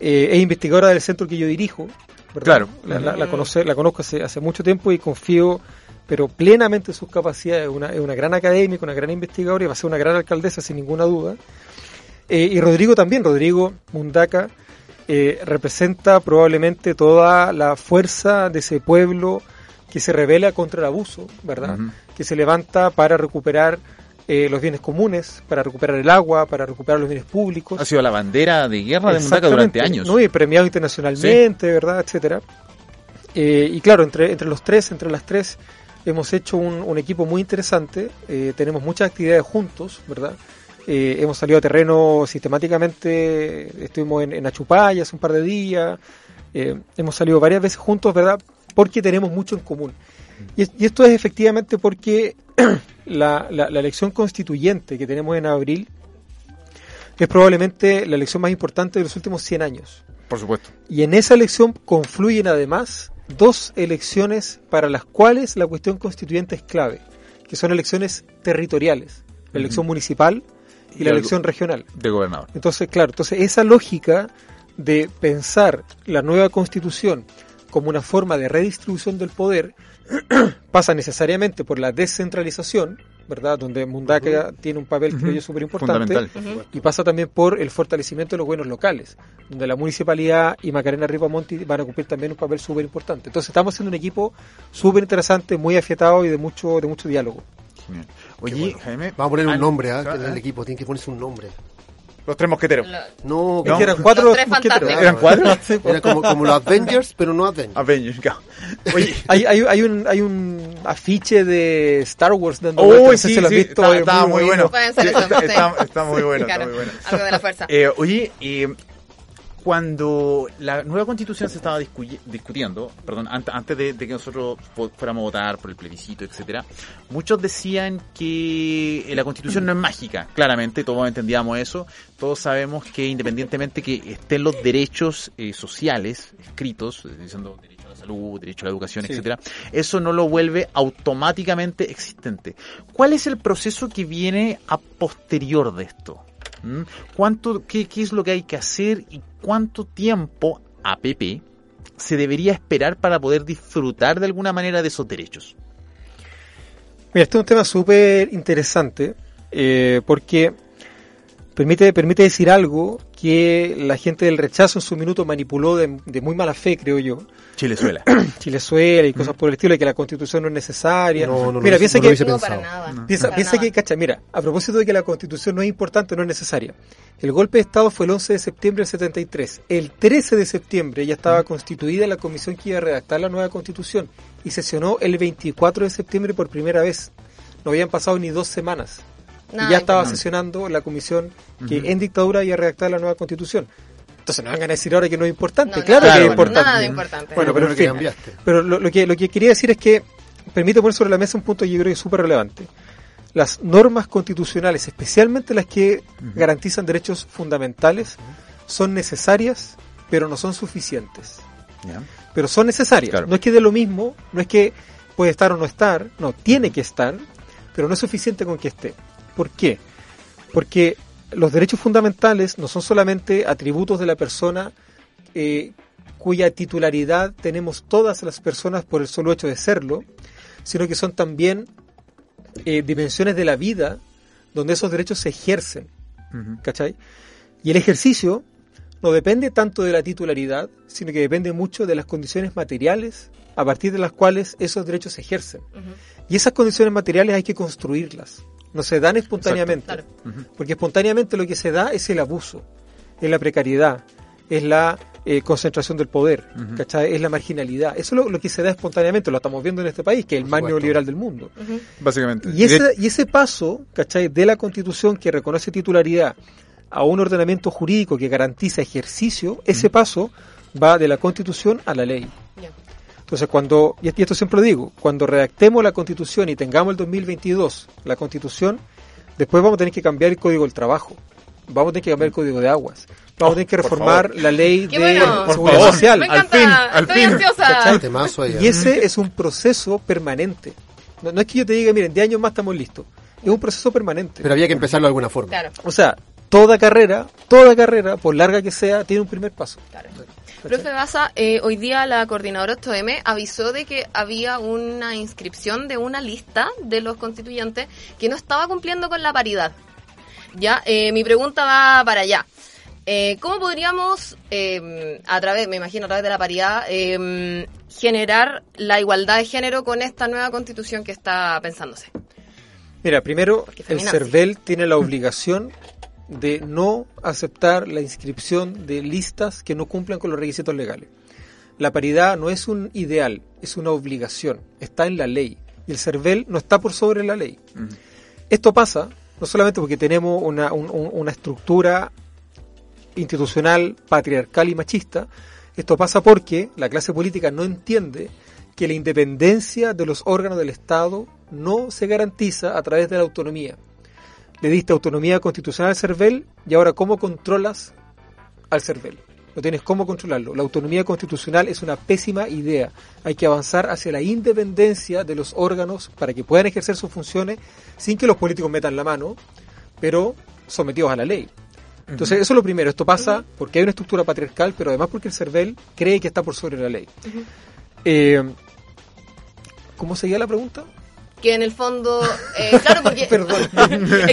Eh, es investigadora del centro que yo dirijo. ¿verdad? Claro. La, la, la conoce- la conozco hace, hace mucho tiempo y confío pero plenamente en sus capacidades. Es una, es una gran académica, una gran investigadora y va a ser una gran alcaldesa sin ninguna duda. Eh, y Rodrigo también, Rodrigo Mundaca, eh, representa probablemente toda la fuerza de ese pueblo que se revela contra el abuso, ¿verdad? Que se levanta para recuperar eh, los bienes comunes, para recuperar el agua, para recuperar los bienes públicos. Ha sido la bandera de guerra de Exactamente, durante años. ¿no? Y premiado internacionalmente, ¿verdad? Etcétera. Eh, y claro, entre, entre los tres, entre las tres, hemos hecho un, un equipo muy interesante. eh, tenemos muchas actividades juntos, ¿verdad? Eh, hemos salido a terreno sistemáticamente, estuvimos en, en Achupaya hace un par de días, eh, hemos salido varias veces juntos, ¿verdad? Porque tenemos mucho en común. Y, es- y esto es efectivamente porque la, la- la elección constituyente que tenemos en abril es probablemente la elección más importante de los últimos 100 años. Por supuesto. Y en esa elección confluyen además dos elecciones para las cuales la cuestión constituyente es clave, que son elecciones territoriales, la elección municipal y, Y la elección regional. De gobernador. Entonces, claro, entonces esa lógica de pensar la nueva constitución como una forma de redistribución del poder pasa necesariamente por la descentralización, ¿verdad? Donde Mundaca tiene un papel, creo yo, súper importante. Y pasa también por el fortalecimiento de los gobiernos locales, donde la municipalidad y Macarena Ripamonti van a cumplir también un papel súper importante. Entonces estamos haciendo un equipo súper interesante, muy afiatado y de mucho, de mucho diálogo. Genial. Oye, Jaime. Vamos a poner un ah, nombre, ¿ah? ah, En el ah, equipo, tiene que ponerse un nombre. Los tres mosqueteros. No, Es que eran cuatro Los tres mosqueteros. fantásticos. ¿Eran cuatro? Sí. Era como, como los Avengers, pero no Avengers. Avengers, claro. Oye, hay, hay, hay un, hay un afiche de Star Wars dando no sé sí, si lo has sí, visto, está- muy bueno. Está, sí. está- está muy bueno, Claro, está muy bueno. Algo de la fuerza. Eh, oye, eh, cuando la nueva constitución se estaba discu- discutiendo, perdón, ant- antes de, de que nosotros fuéramos a votar por el plebiscito, etcétera, muchos decían que eh, la constitución no es mágica, claramente, todos entendíamos eso, todos sabemos que independientemente que estén los derechos eh, sociales escritos, eh, diciendo derecho a la salud, derecho a la educación, Sí. etcétera, eso no lo vuelve automáticamente existente. ¿Cuál es el proceso que viene a posterior de esto? ¿Mm? ¿Cuánto, qué, qué es lo que hay que hacer y cuánto tiempo APP se debería esperar para poder disfrutar de alguna manera de esos derechos? Mira, este es un tema súper interesante eh, porque permite, permite decir algo que la gente del rechazo en su minuto manipuló de, de muy mala fe, creo yo. Chilezuela. Chilezuela y cosas por el estilo, de que la constitución no es necesaria. No, no lo Mira, hubiese- piensa no lo que, hubiese No, pensado. para nada. Piensa, Para piensa nada. que, cacha, mira, a propósito de que la constitución no es importante, no es necesaria. El golpe de Estado fue el 11 de septiembre del 73. El 13 de septiembre ya estaba constituida la comisión que iba a redactar la nueva constitución y sesionó el 24 de septiembre por primera vez. No habían pasado ni dos semanas. Nada y ya estaba sesionando la comisión que en dictadura iba a redactar la nueva constitución. Entonces no van a decir ahora que no es importante. No, claro nada que es importante. Nada de importante. Bueno, pero en que fin. cambiaste. Pero lo, lo que, lo que quería decir es que permite poner sobre la mesa un punto que yo creo que es súper relevante. Las normas constitucionales, especialmente las que garantizan derechos fundamentales, son necesarias, pero no son suficientes. Pero son necesarias. Claro. No es que de lo mismo, no es que puede estar o no estar, no, tiene que estar, pero no es suficiente con que esté. ¿Por qué? Porque los derechos fundamentales no son solamente atributos de la persona eh, cuya titularidad tenemos todas las personas por el solo hecho de serlo, sino que son también eh, dimensiones de la vida donde esos derechos se ejercen. ¿Cachai? Y el ejercicio no depende tanto de la titularidad, sino que depende mucho de las condiciones materiales a partir de las cuales esos derechos se ejercen. Y esas condiciones materiales hay que construirlas. No se dan espontáneamente. Claro. Porque espontáneamente lo que se da es el abuso, es la precariedad, es la eh, concentración del poder, ¿cachai? es la marginalidad. Eso es lo, lo que se da espontáneamente, lo estamos viendo en este país, que es el más neoliberal del mundo. Básicamente. Y ese, y ese paso, ¿cachai? De la constitución que reconoce titularidad a un ordenamiento jurídico que garantiza ejercicio, ese paso va de la constitución a la ley. Entonces, cuando, y esto siempre lo digo, cuando redactemos la constitución y tengamos el 2022 la constitución, después vamos a tener que cambiar el código del trabajo, vamos a tener que cambiar el código de aguas, vamos a tener que por reformar la ley de bueno. Por seguridad favor. social. Me Al fin, al Estoy fin. ahí, Y ¿eh? ese es un proceso permanente. No, no es que yo te diga, miren, de años más estamos listos. Es un proceso permanente. Pero había que empezarlo de alguna forma. Claro, O sea, toda carrera, toda carrera, por larga que sea, tiene un primer paso. claro. Profe Baza, eh, hoy día la coordinadora 8M avisó de que había una inscripción de una lista de los constituyentes que no estaba cumpliendo con la paridad. Ya, eh, mi pregunta va para allá. Eh, ¿Cómo podríamos, eh, a través, me imagino, a través de la paridad, eh, generar la igualdad de género con esta nueva constitución que está pensándose? Mira, primero, el. CERVEL tiene la obligación de no aceptar la inscripción de listas que no cumplan con los requisitos legales. La paridad no es un ideal, es una obligación, está en la ley. Y el CERVEL no está por sobre la ley. Esto pasa no solamente porque tenemos una, un- un- una estructura institucional, patriarcal y machista, esto pasa porque la clase política no entiende que la independencia de los órganos del Estado no se garantiza a través de la autonomía. Le diste autonomía constitucional al CERVEL y ahora ¿cómo controlas al CERVEL? No tienes cómo controlarlo. La autonomía constitucional es una pésima idea. Hay que avanzar hacia la independencia de los órganos para que puedan ejercer sus funciones sin que los políticos metan la mano, pero sometidos a la ley. Entonces, eso es lo primero. Esto pasa porque hay una estructura patriarcal, pero además porque el CERVEL cree que está por sobre la ley. Eh, ¿Cómo seguía la pregunta? Que en el fondo, eh, claro, porque... Perdón. es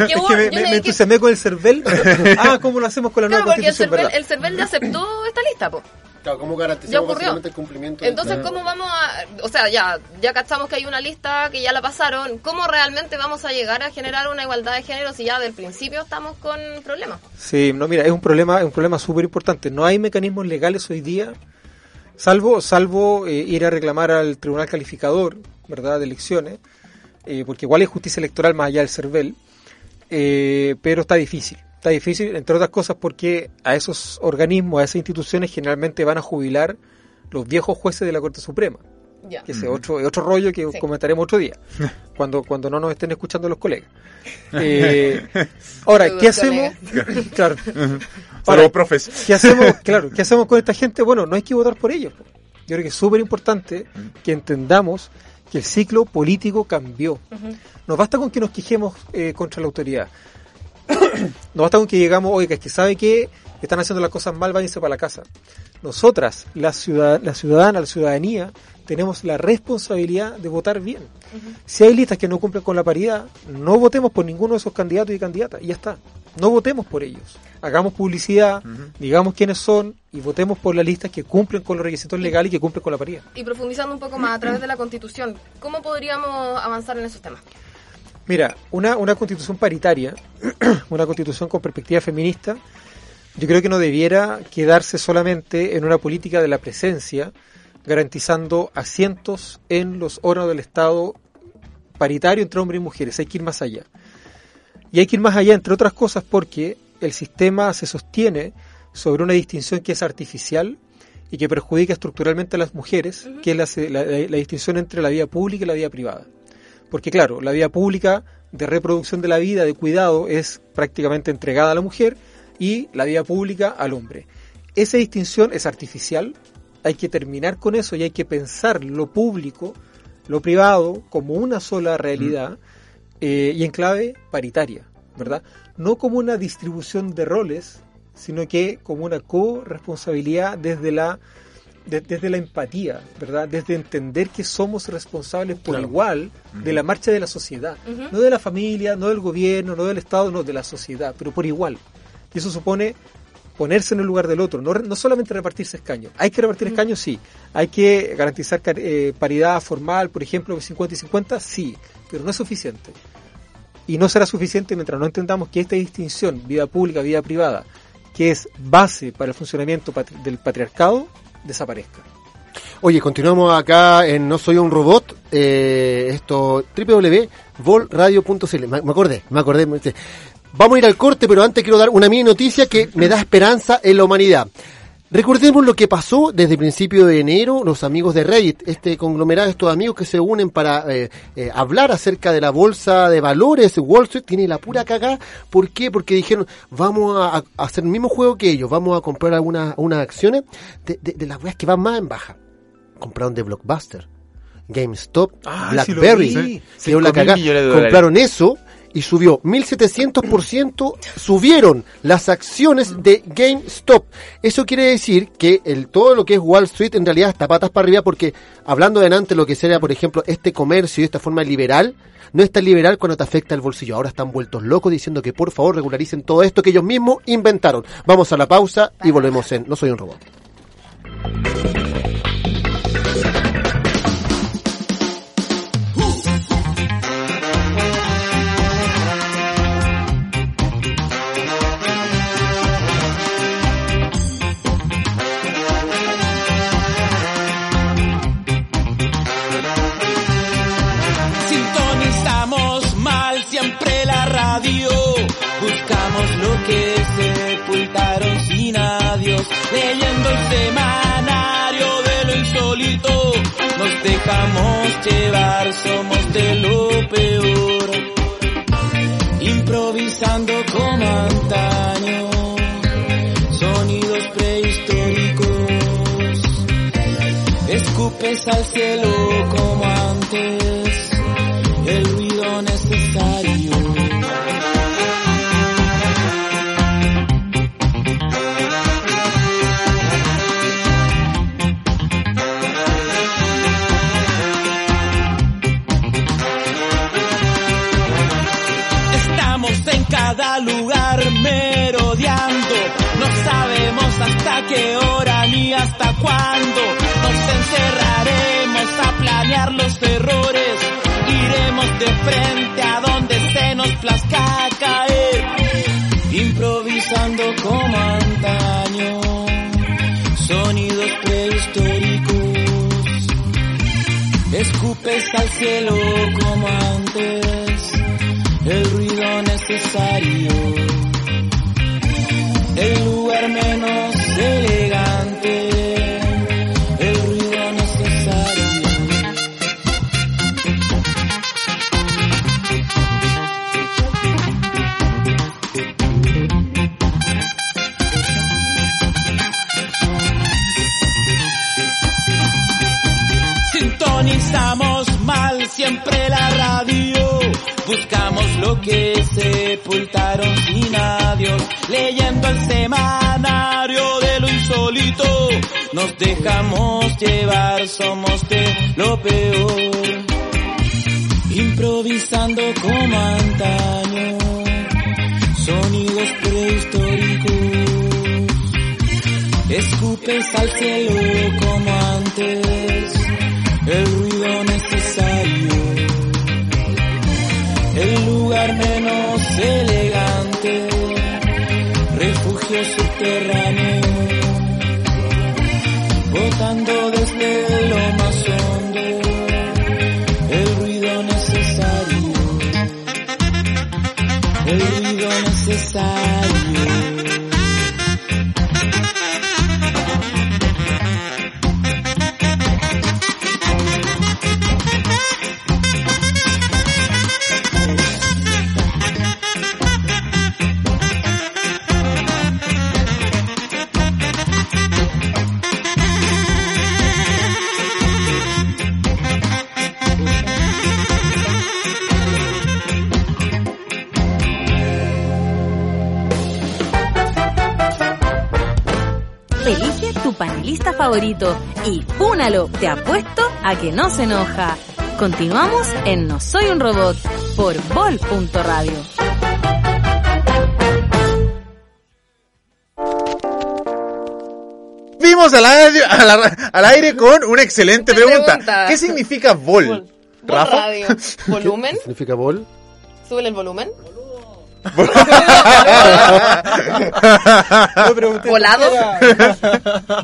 que, hubo- me, yo me- leí me que- entusiasmé con el CERVEL. ah, ¿cómo lo hacemos con la Claro, nueva porque el constitución? CERVEL, el CERVEL ya aceptó esta lista, po. Claro, ¿cómo garantizamos básicamente el cumplimiento? de- Entonces, ¿cómo vamos a...? O sea, ya, ya cachamos que hay una lista que ya la pasaron. ¿Cómo realmente vamos a llegar a generar una igualdad de género si ya del principio estamos con problemas? Sí, no, mira, es un problema, es un problema súper importante. No hay mecanismos legales hoy día, salvo, salvo eh, ir a reclamar al tribunal calificador, ¿verdad?, de elecciones, eh, porque igual hay justicia electoral más allá del CERVEL, eh, pero está difícil. Está difícil, entre otras cosas, porque a esos organismos, a esas instituciones, generalmente van a jubilar los viejos jueces de la Corte Suprema. Ya. Que ese otro, otro rollo que Sí. comentaremos otro día, cuando, cuando no nos estén escuchando los colegas. Eh, ahora, ¿qué hacemos? claro. Ahora, profes. ¿Qué hacemos? Claro, ¿qué hacemos con esta gente? Bueno, no hay que votar por ellos. Yo creo que es súper importante que entendamos que el ciclo político cambió. Nos basta con que nos quejemos eh, contra la autoridad. Nos basta con que llegamos, oiga, es que sabe que están haciendo las cosas mal, váyanse para la casa. Nosotras, la, ciudad, la ciudadana, la ciudadanía, tenemos la responsabilidad de votar bien. Si hay listas que no cumplen con la paridad, no votemos por ninguno de esos candidatos y candidatas, y ya está. No votemos por ellos. Hagamos publicidad, digamos quiénes son y votemos por las listas que cumplen con los requisitos legales y que cumplen con la paridad. Y profundizando un poco más a través de la Constitución, ¿cómo podríamos avanzar en esos temas? Mira, una, una constitución paritaria, una constitución con perspectiva feminista, yo creo que no debiera quedarse solamente en una política de la presencia, garantizando asientos en los órganos del Estado paritario entre hombres y mujeres. Hay que ir más allá. Y hay que ir más allá, entre otras cosas, porque el sistema se sostiene sobre una distinción que es artificial y que perjudica estructuralmente a las mujeres, que es la, la- la distinción entre la vida pública y la vida privada. Porque claro, la vida pública de reproducción de la vida, de cuidado, es prácticamente entregada a la mujer y la vida pública al hombre. Esa distinción es artificial, hay que terminar con eso y hay que pensar lo público, lo privado, como una sola realidad eh, y en clave paritaria, ¿verdad? No como una distribución de roles, sino que como una corresponsabilidad desde la de- desde la empatía, ¿verdad? Desde entender que somos responsables por Claro. igual de la marcha de la sociedad, no de la familia, no del gobierno, no del Estado, no de la sociedad, pero por igual. Y eso supone ponerse en el lugar del otro, no, no solamente repartirse escaños. Hay que repartir escaños, sí. Hay que garantizar eh, paridad formal, por ejemplo, 50 y 50, sí, pero no es suficiente. Y no será suficiente mientras no entendamos que esta distinción, vida pública, vida privada, que es base para el funcionamiento patri- del patriarcado, desaparezca. Oye, continuamos acá en No Soy un Robot. Eh, esto, www.volradio.cl. Me, me acordé, me acordé. Vamos a ir al corte, pero antes quiero dar una mini noticia que me da esperanza en la humanidad. Recordemos lo que pasó desde el principio de enero, los amigos de Reddit, este conglomerado, estos amigos que se unen para eh, eh, hablar acerca de la bolsa de valores, Wall Street tiene la pura cagada. ¿Por qué? Porque dijeron, vamos a, a hacer el mismo juego que ellos, vamos a comprar algunas unas acciones de, de- de las weas que van más en baja. Compraron de Blockbuster, GameStop, Ah, sí BlackBerry, que dio la 5.000 cagada. millones de dólares. Compraron eso y subió 1700% subieron las acciones de GameStop. Eso quiere decir que el todo lo que es Wall Street en realidad está patas para arriba porque hablando de antes lo que sería por ejemplo este comercio y esta forma liberal no es tan liberal cuando te afecta el bolsillo. Ahora están vueltos locos diciendo que por favor regularicen todo esto que ellos mismos inventaron. Vamos a la pausa y volvemos en No soy un robot. Semanario de lo insólito. Nos dejamos llevar, somos de lo peor. Improvisando como antaño. Sonidos prehistóricos. Escupes al cielo como antes, qué hora ni hasta cuándo. Nos encerraremos a planear los errores, iremos de frente a donde se nos plazca caer, improvisando como antaño, sonidos prehistóricos. Escupes al cielo como antes, el ruido necesario, lo que sepultaron sin adiós. Leyendo el semanario de lo insólito. Nos dejamos llevar, somos de lo peor. Improvisando como antaño. Sonidos prehistóricos. Escupes al cielo como antes, menos elegante, refugio subterráneo, favorito y púnalo, te apuesto a que no se enoja. Continuamos en No Soy un Robot por Vol.radio. Vimos al aire, al con una excelente pregunta. pregunta. ¿Qué significa vol? Vol Rafa. radio. ¿Volumen? ¿Significa bol? ¿Suben el volumen? ¿Volado?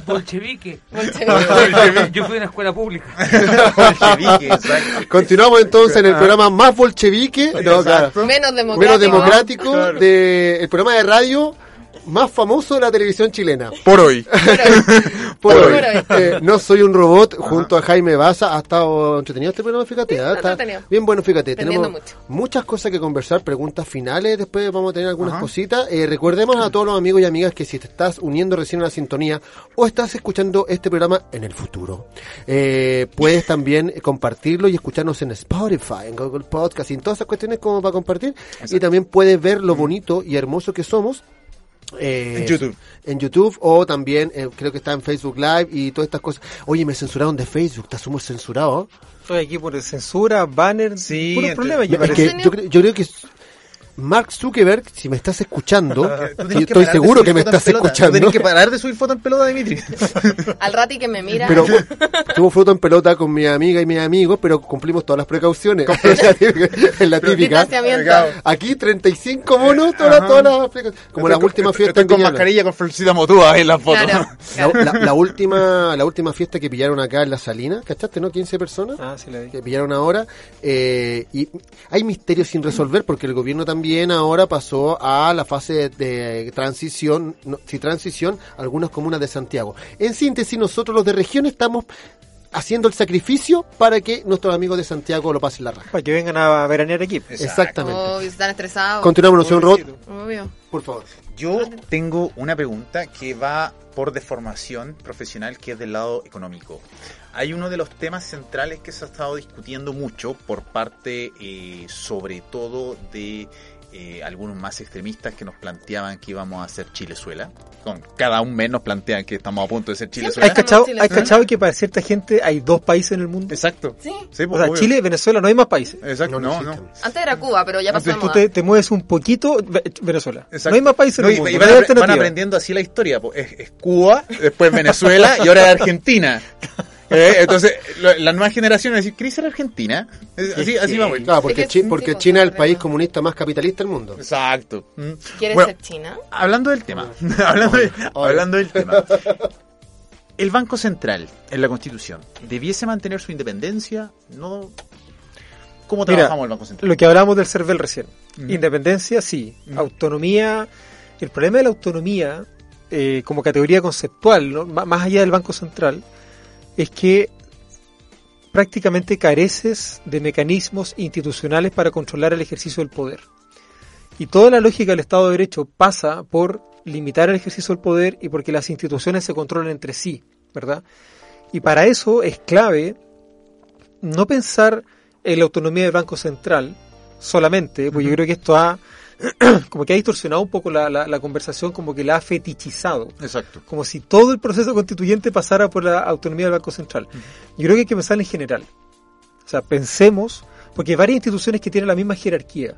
Bolchevique. Bolchevique. Yo fui a una escuela pública. Bolchevique, exacto. Continuamos entonces en el programa más bolchevique, no, claro, Menos democrático. menos democrático del programa de radio más famoso de la televisión chilena. Por hoy. Por Por hoy. hoy. Eh, no soy un robot junto a Jaime Baza. Ha estado entretenido este programa, fíjate. ¿ah? Está entretenido. bien bueno, fíjate. Tenemos mucho. muchas cosas que conversar, preguntas finales. Después vamos a tener algunas cositas. Eh, recordemos a todos los amigos y amigas que si te estás uniendo recién a la sintonía o estás escuchando este programa en el futuro, eh, puedes también compartirlo y escucharnos en Spotify, en Google Podcast y en todas esas cuestiones como para compartir. Y también puedes ver lo bonito y hermoso que somos eh, En YouTube. En YouTube o también eh, creo que está en Facebook Live y todas estas cosas. Oye, me censuraron de Facebook, está súper censurado. Estoy aquí por censura, banner, Sí, puro problema. Es que yo, creo- yo creo que Mark Zuckerberg, si me estás escuchando, y estoy seguro que me estás escuchando. tenés que parar de subir foto en pelota, Dimitri. Al rati que me mira. Pero tuvo foto en pelota con mi amiga y mis amigos, pero cumplimos todas las precauciones. es la típica. Aquí 35 monos, todas, las- todas las precauciones. Como la última fiesta Estoy en con mascarilla con Florcita Motúa ahí en la foto. Claro. La, la- la última la última fiesta que pillaron acá en La Salina, ¿cachaste, no? 15 personas. Ah, sí, la vi. que pillaron ahora eh, y hay misterios sin resolver porque el gobierno también ahora pasó a la fase de, de transición, no, sí, transición algunas comunas de Santiago. En síntesis, nosotros los de región estamos haciendo el sacrificio para que nuestros amigos de Santiago lo pasen la raja. Para que vengan a veranear aquí. Exactamente. Obvio, están estresados. Continuamos, un robot, Obvio. por favor. Yo tengo una pregunta que va por deformación profesional, que es del lado económico. Hay uno de los temas centrales que se ha estado discutiendo mucho por parte, eh, sobre todo, de eh, algunos más extremistas que nos planteaban que íbamos a hacer Chilezuela. Con cada un mes nos plantean que estamos a punto de ser ¿Has Chilezuela. cachado, Chile, ¿Has ¿no? cachado que para cierta gente hay dos países en el mundo? Exacto. Sí. Sí, O pues, sea, obvio. Chile y Venezuela no hay más países. Exacto, No, no. Antes era Cuba, pero ya pasó Entonces tú te, te mueves un poquito, Ve- Venezuela. Exacto. No hay más países en No, el y- mundo. y van, hay aprendiendo así la historia. po. Es, es Cuba, después Venezuela y ahora es Argentina. Eh, entonces, lo- las nuevas generaciones dicen, ¿querés ser Argentina? Es- así, así vamos. Claro, porque, Chi- porque China es el país comunista más capitalista del mundo. Exacto. Mm. ¿Quieres Bueno, ser China? Hablando del tema, hablando, de- hablando del tema. ¿El Banco Central en la Constitución debiese mantener su independencia? No. ¿Cómo Mira, trabajamos el Banco Central? Lo que hablamos del CERVEL recién. Independencia, sí. Autonomía. El problema de la autonomía eh, como categoría conceptual, más allá del Banco Central, es que prácticamente careces de mecanismos institucionales para controlar el ejercicio del poder. Y toda la lógica del Estado de Derecho pasa por limitar el ejercicio del poder y porque las instituciones se controlen entre sí, ¿verdad? Y para eso es clave no pensar en la autonomía del Banco Central solamente, porque yo creo que esto ha como que ha distorsionado un poco la, la- la conversación, como que la ha fetichizado, Exacto. como si todo el proceso constituyente pasara por la autonomía del Banco Central. Yo creo que hay que pensar en general. O sea, pensemos, porque hay varias instituciones que tienen la misma jerarquía.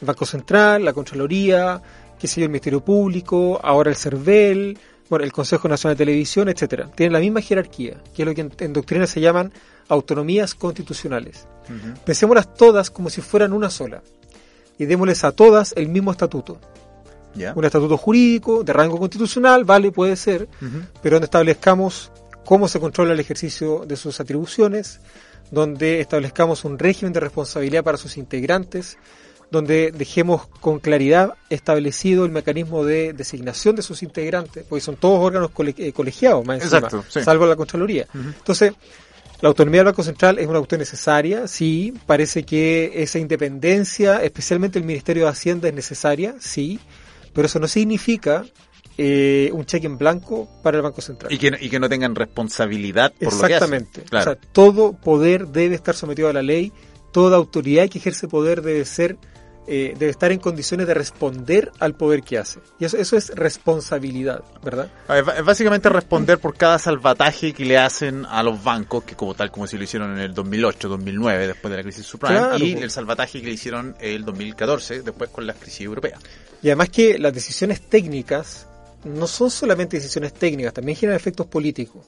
El Banco Central, la Contraloría, qué sé yo, el Ministerio Público, ahora el CERVEL, bueno, el Consejo Nacional de Televisión, etcétera. Tienen la misma jerarquía, que es lo que en, en doctrina se llaman autonomías constitucionales. Pensémoslas todas como si fueran una sola y démosles a todas el mismo estatuto. Un estatuto jurídico de rango constitucional, vale, puede ser, pero donde establezcamos cómo se controla el ejercicio de sus atribuciones, donde establezcamos un régimen de responsabilidad para sus integrantes, donde dejemos con claridad establecido el mecanismo de designación de sus integrantes, porque son todos órganos eh, colegiados, más encima, Exacto, sí. salvo la Contraloría. Entonces, la autonomía del Banco Central es una cuestión necesaria, sí, parece que esa independencia, especialmente el Ministerio de Hacienda, es necesaria, sí, pero eso no significa eh, un cheque en blanco para el Banco Central. Y que, y que no tengan responsabilidad por lo que Exactamente. Claro. O sea, todo poder debe estar sometido a la ley, toda autoridad que ejerce poder debe ser eh, debe estar en condiciones de responder al poder que hace. Y eso, eso es responsabilidad, ¿verdad? Es básicamente responder por cada salvataje que le hacen a los bancos, que como tal como si lo hicieron en el 2008, 2009, después de la crisis subprime, Claro, y el salvataje que le hicieron el 2014, después con la crisis europea. Y además que las decisiones técnicas no son solamente decisiones técnicas, también generan efectos políticos.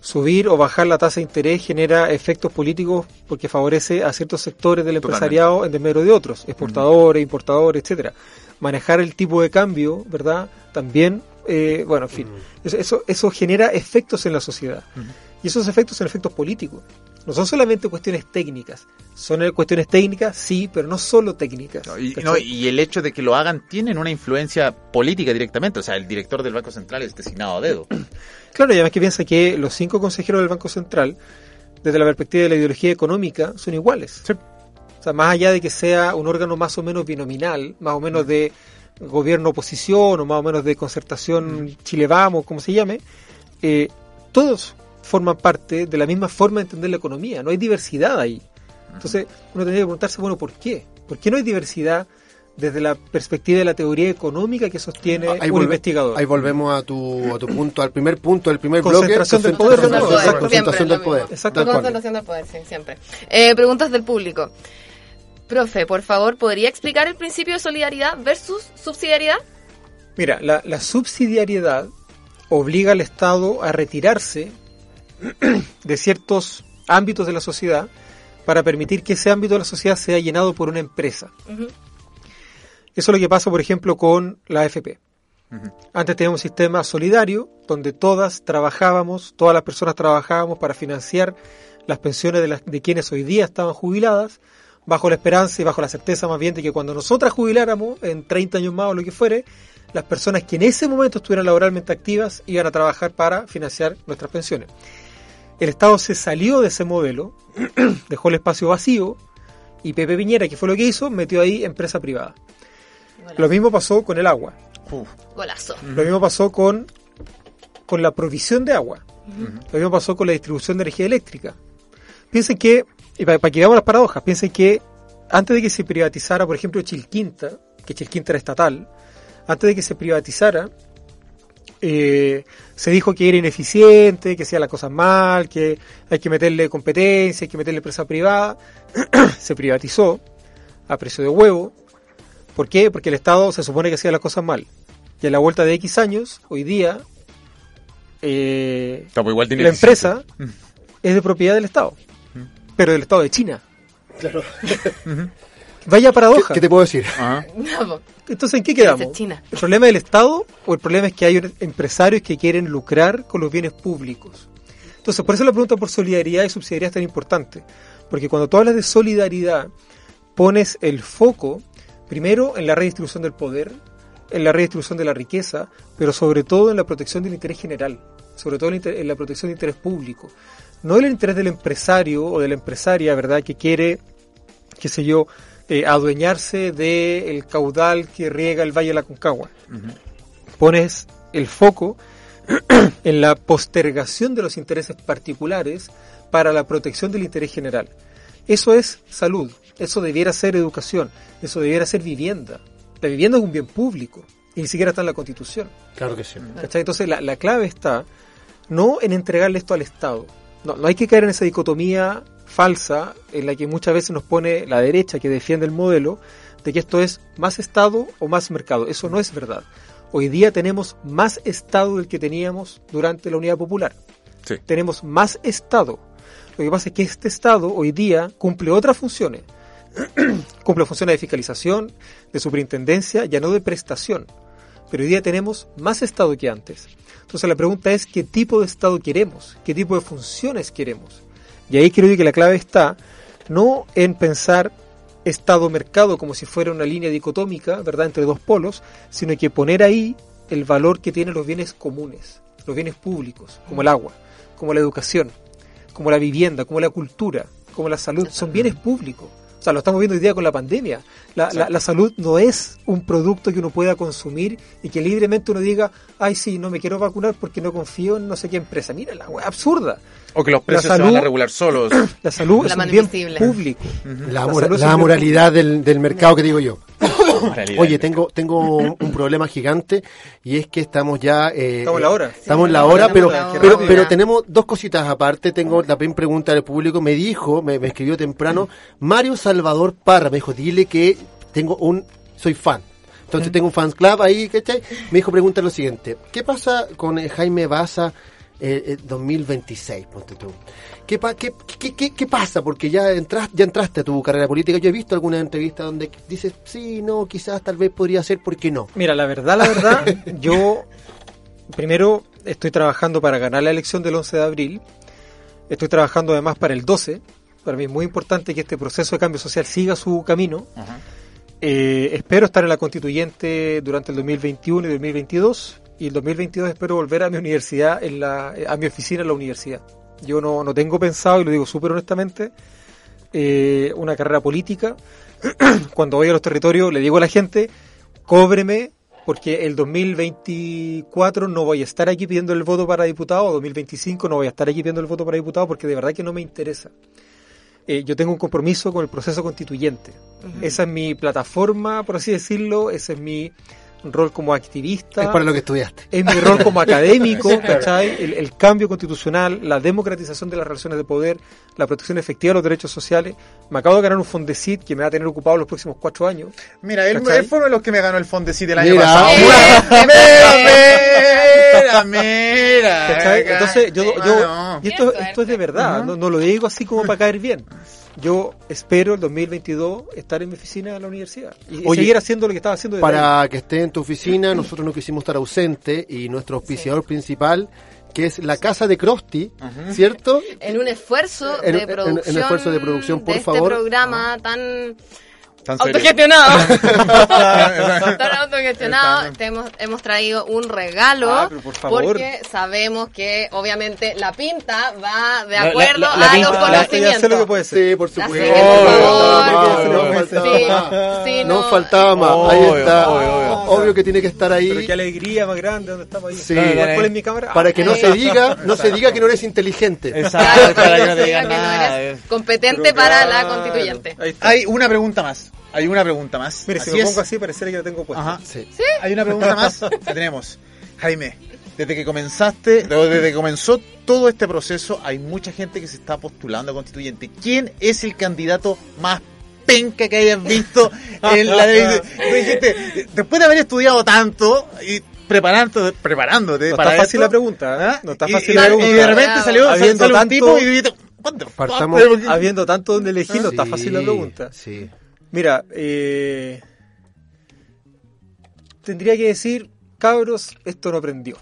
Subir o bajar la tasa de interés genera efectos políticos porque favorece a ciertos sectores del Totalmente. empresariado en desmedro de otros, exportadores, importadores, etcétera. Manejar el tipo de cambio, ¿verdad? También, eh, bueno, en fin, eso, eso, eso genera efectos en la sociedad. Y esos efectos son efectos políticos. No son solamente cuestiones técnicas. Son eh, cuestiones técnicas, sí, pero no solo técnicas. Y, ¿cachai? no, y el hecho de que lo hagan tienen una influencia política directamente. O sea, el director del Banco Central es designado a dedo. Claro, y además que piensa que los cinco consejeros del Banco Central, desde la perspectiva de la ideología económica, son iguales. O sea, más allá de que sea un órgano más o menos binominal, más o menos de gobierno-oposición o más o menos de concertación Chile Vamos, como se llame, eh, todos forman parte de la misma forma de entender la economía. No hay diversidad ahí. Entonces, uno tendría que preguntarse, bueno, ¿por qué? ¿Por qué no hay diversidad desde la perspectiva de la teoría económica que sostiene Ahí, un volve- investigador? ahí volvemos a tu, a tu punto, al primer punto del primer Concentración bloque. del poder, concentración del poder, Exacto. concentración del poder. mismo. Exacto. Tal cual. Concentración del poder, sí, siempre. Eh, preguntas del público. Profe, por favor, ¿podría explicar el principio de solidaridad versus subsidiariedad? Mira, la, la subsidiariedad obliga al Estado a retirarse de ciertos ámbitos de la sociedad para permitir que ese ámbito de la sociedad sea llenado por una empresa. Eso es lo que pasa, por ejemplo, con la AFP. Antes teníamos un sistema solidario donde todas trabajábamos, todas las personas trabajábamos para financiar las pensiones de, las, de quienes hoy día estaban jubiladas, bajo la esperanza y bajo la certeza más bien de que cuando nosotras jubiláramos, en 30 años más o lo que fuere, las personas que en ese momento estuvieran laboralmente activas iban a trabajar para financiar nuestras pensiones. El Estado se salió de ese modelo, dejó el espacio vacío y Pepe Piñera, que fue lo que hizo, metió ahí empresa privada. Lo mismo pasó con el agua. Golazo. Lo mismo pasó con, con la provisión de agua. Lo mismo pasó con la distribución de energía eléctrica. Piensen que, y para, para que veamos las paradojas, piensen que antes de que se privatizara, por ejemplo, Chilquinta, que Chilquinta era estatal, antes de que se privatizara, eh, se dijo que era ineficiente, que hacía las cosas mal, que hay que meterle competencia, hay que meterle empresa privada. se privatizó a precio de huevo. ¿Por qué? Porque el Estado se supone que hacía las cosas mal. Y a la vuelta de X años, hoy día, eh, Estamos igual la ineficiente. empresa es de propiedad del Estado, pero del Estado de China. Claro. Vaya ¿Qué, paradoja. qué te puedo decir? No, po. Entonces, ¿en qué quedamos? China. ¿El problema del Estado o el problema es que hay empresarios que quieren lucrar con los bienes públicos? Entonces, por eso la pregunta por solidaridad y subsidiariedad es tan importante. Porque cuando tú hablas de solidaridad, pones el foco primero en la redistribución del poder, en la redistribución de la riqueza, pero sobre todo en la protección del interés general, sobre todo en la inter- en la protección del interés público. No el interés del empresario o de la empresaria, ¿verdad?, que quiere, qué sé yo, eh, adueñarse del caudal que riega el Valle de la Concagua. Pones el foco en la postergación de los intereses particulares para la protección del interés general. Eso es salud, eso debiera ser educación, eso debiera ser vivienda. La vivienda es un bien público y ni siquiera está en la Constitución. Claro que sí. ¿cachai? Entonces la, la clave está no en entregarle esto al Estado. No, no hay que caer en esa dicotomía falsa en la que muchas veces nos pone la derecha que defiende el modelo de que esto es más Estado o más mercado. Eso no es verdad. Hoy día tenemos más Estado del que teníamos durante la Unidad Popular. Sí. Tenemos más Estado. Lo que pasa es que este Estado hoy día cumple otras funciones. cumple funciones de fiscalización, de superintendencia, ya no de prestación. Pero hoy día tenemos más Estado que antes. Entonces la pregunta es qué tipo de Estado queremos, qué tipo de funciones queremos. Y ahí creo yo que la clave está no en pensar Estado-mercado como si fuera una línea dicotómica, ¿verdad?, entre dos polos, sino que poner ahí el valor que tienen los bienes comunes, los bienes públicos, como el agua, como la educación, como la vivienda, como la cultura, como la salud, son bienes públicos. O sea, lo estamos viendo hoy día con la pandemia. La, la- la salud no es un producto que uno pueda consumir y que libremente uno diga, ay, sí, no me quiero vacunar porque no confío en no sé qué empresa. Mira, la wea absurda. O que los La precios se salud- van a regular solos. La salud La es un bien invisible. público. La, mora- moralidad del, del mercado que digo yo. Oye, tengo tengo un, problema gigante y es que estamos ya... eh, Estamos en la hora. Estamos en la estamos hora, en pero, la hora. pero, pero rápido. tenemos dos cositas aparte. Tengo la primera pregunta del público. Me dijo, me, me escribió temprano, Mario Salvador Parra. Me dijo, dile que tengo un... Soy fan. Entonces tengo un fans club ahí, ¿cachai? Me dijo, pregunta lo siguiente. ¿Qué pasa con eh, Jaime Baza eh, eh, 2026, ponte tú? ¿Qué, pa- qué, qué, qué- qué pasa? Porque ya, entras, ya entraste a tu carrera política. Yo he visto alguna entrevista donde dices, sí, no, quizás tal vez podría ser, ¿por qué no? Mira, la verdad, la verdad, yo primero estoy trabajando para ganar la elección del 11 de abril. Estoy trabajando además para el 12. Para mí es muy importante que este proceso de cambio social siga su camino. Eh, espero estar en la constituyente durante el 2021 y 2022. Y el 2022 espero volver a mi universidad, en la, a mi oficina en la universidad. Yo no, no tengo pensado, y lo digo súper honestamente, eh, una carrera política. Cuando voy a los territorios le digo a la gente, cóbreme porque el 2024 no voy a estar aquí pidiendo el voto para diputado, o 2025 no voy a estar aquí pidiendo el voto para diputado porque de verdad que no me interesa. Eh, yo tengo un compromiso con el proceso constituyente. Esa es mi plataforma, por así decirlo, ese es mi rol como activista. Es para lo que estudiaste. Es mi rol como académico, ¿cachai? El, el cambio constitucional, la democratización de las relaciones de poder, la protección efectiva de los derechos sociales. Me acabo de ganar un Fondesit que me va a tener ocupado los próximos cuatro años. Mira, él, él fue uno de los que me ganó el Fondesit el año Mira. pasado. Mira, mira, mira. ¿cachai? Entonces, yo, yo Ah, y esto, esto es de verdad, no, no lo digo así como para caer bien. Yo espero el 2022 estar en mi oficina en la universidad y Oye, seguir haciendo lo que estaba haciendo desde ahí. Para que esté en tu oficina, nosotros no quisimos estar ausente y nuestro auspiciador principal, que es la casa de Krusty, ¿cierto? En un esfuerzo En- de en- en producción. esfuerzo de producción, por de favor. Este programa tan Tan autogestionado. tan autogestionado. Te hemos, hemos traído un regalo. Ah, pero por favor. Porque sabemos que obviamente la pinta va de La- la- acuerdo la- la a pinta- los la- Ya sé conocimientos. lo que puede ser. Sí, por supuesto. No, faltaba Sí, más. sí, No no. faltaba más. Ahí Obvio, está. obvio, obvio. Obvio que tiene que estar Pero ahí. qué alegría más grande donde estamos ahí. Sí. ¿Cuál cuál es mi cámara? Para que no se diga, no se diga que no eres inteligente. Exacto, para que no que no eres competente Pero para la constituyente. Hay una pregunta más. Hay una pregunta más. Mire, si me es. pongo así, parecería que la tengo puesta. Ajá. Sí. Hay una pregunta más que tenemos. Jaime, desde que comenzaste, desde que comenzó todo este proceso, hay mucha gente que se está postulando a constituyente. ¿Quién es el candidato más penca que hayas visto en la dijiste, después de haber estudiado tanto y preparándote, preparándote No para está fácil esto, la pregunta, ¿eh? No está fácil y, la pregunta. y de repente salió, Habiendo salió un tanto- tipo y dijiste? Partamos- Habiendo tanto donde elegir, no está Sí, fácil la pregunta. Sí. Mira, eh, tendría que decir, cabros, esto no prendió.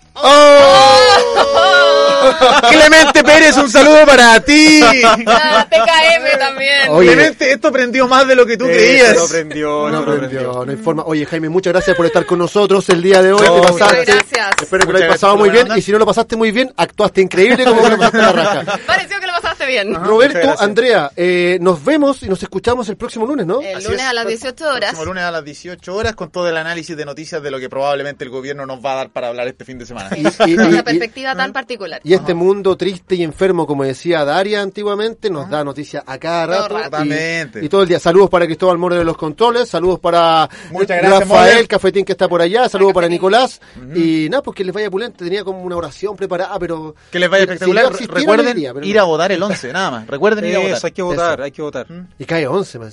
Clemente Pérez, un saludo para ti. Ah, TKM también. Oye. Clemente, esto prendió más de lo que tú creías. No prendió, No, no, prendió, prendió. no hay forma. Oye, Jaime, muchas gracias por estar con nosotros el día de hoy. No, Te muchas pasaste. gracias. Espero que lo hayas pasado muy bien. onda. Y si no lo pasaste muy bien, actuaste increíble como que lo pasaste la raja. Pareció que bien. Roberto. Andrea, eh, nos vemos y nos escuchamos el próximo lunes, ¿no? El Así lunes es. a las 18 horas. Próximo lunes a las 18 horas con todo el análisis de noticias de lo que probablemente el gobierno nos va a dar para hablar este fin de semana. Y, y- y- Una y- perspectiva tan particular. y este mundo triste y enfermo, como decía Daria antiguamente, nos da noticias a cada rato. Totalmente. Y, todo el día. Saludos para Cristóbal More de los controles, saludos para Muchas gracias, Rafael More. Cafetín que está por allá, saludos para. Nicolás. Y nada, pues que les vaya pulente. Tenía como una oración preparada, pero. Que les vaya espectacular. Recuerden no iría, pero ir no. a votar el 11, nada más. Recuerden ir a votar. Eso, hay que votar, Eso. hay que votar. Y cae 11, man.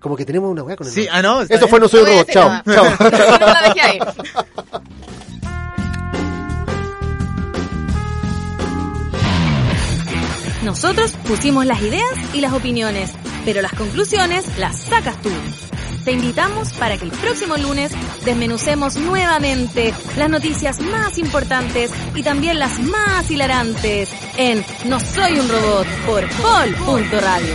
Como que tenemos una weá con el Sí, ah, no. bien. fue No Soy un Robot. Chao. Chao. nada. No la dejé ahí. Nosotros pusimos las ideas y las opiniones, pero las conclusiones las sacas tú. Te invitamos para que el próximo lunes desmenucemos nuevamente las noticias más importantes y también las más hilarantes en No Soy un Robot por Hall.radio.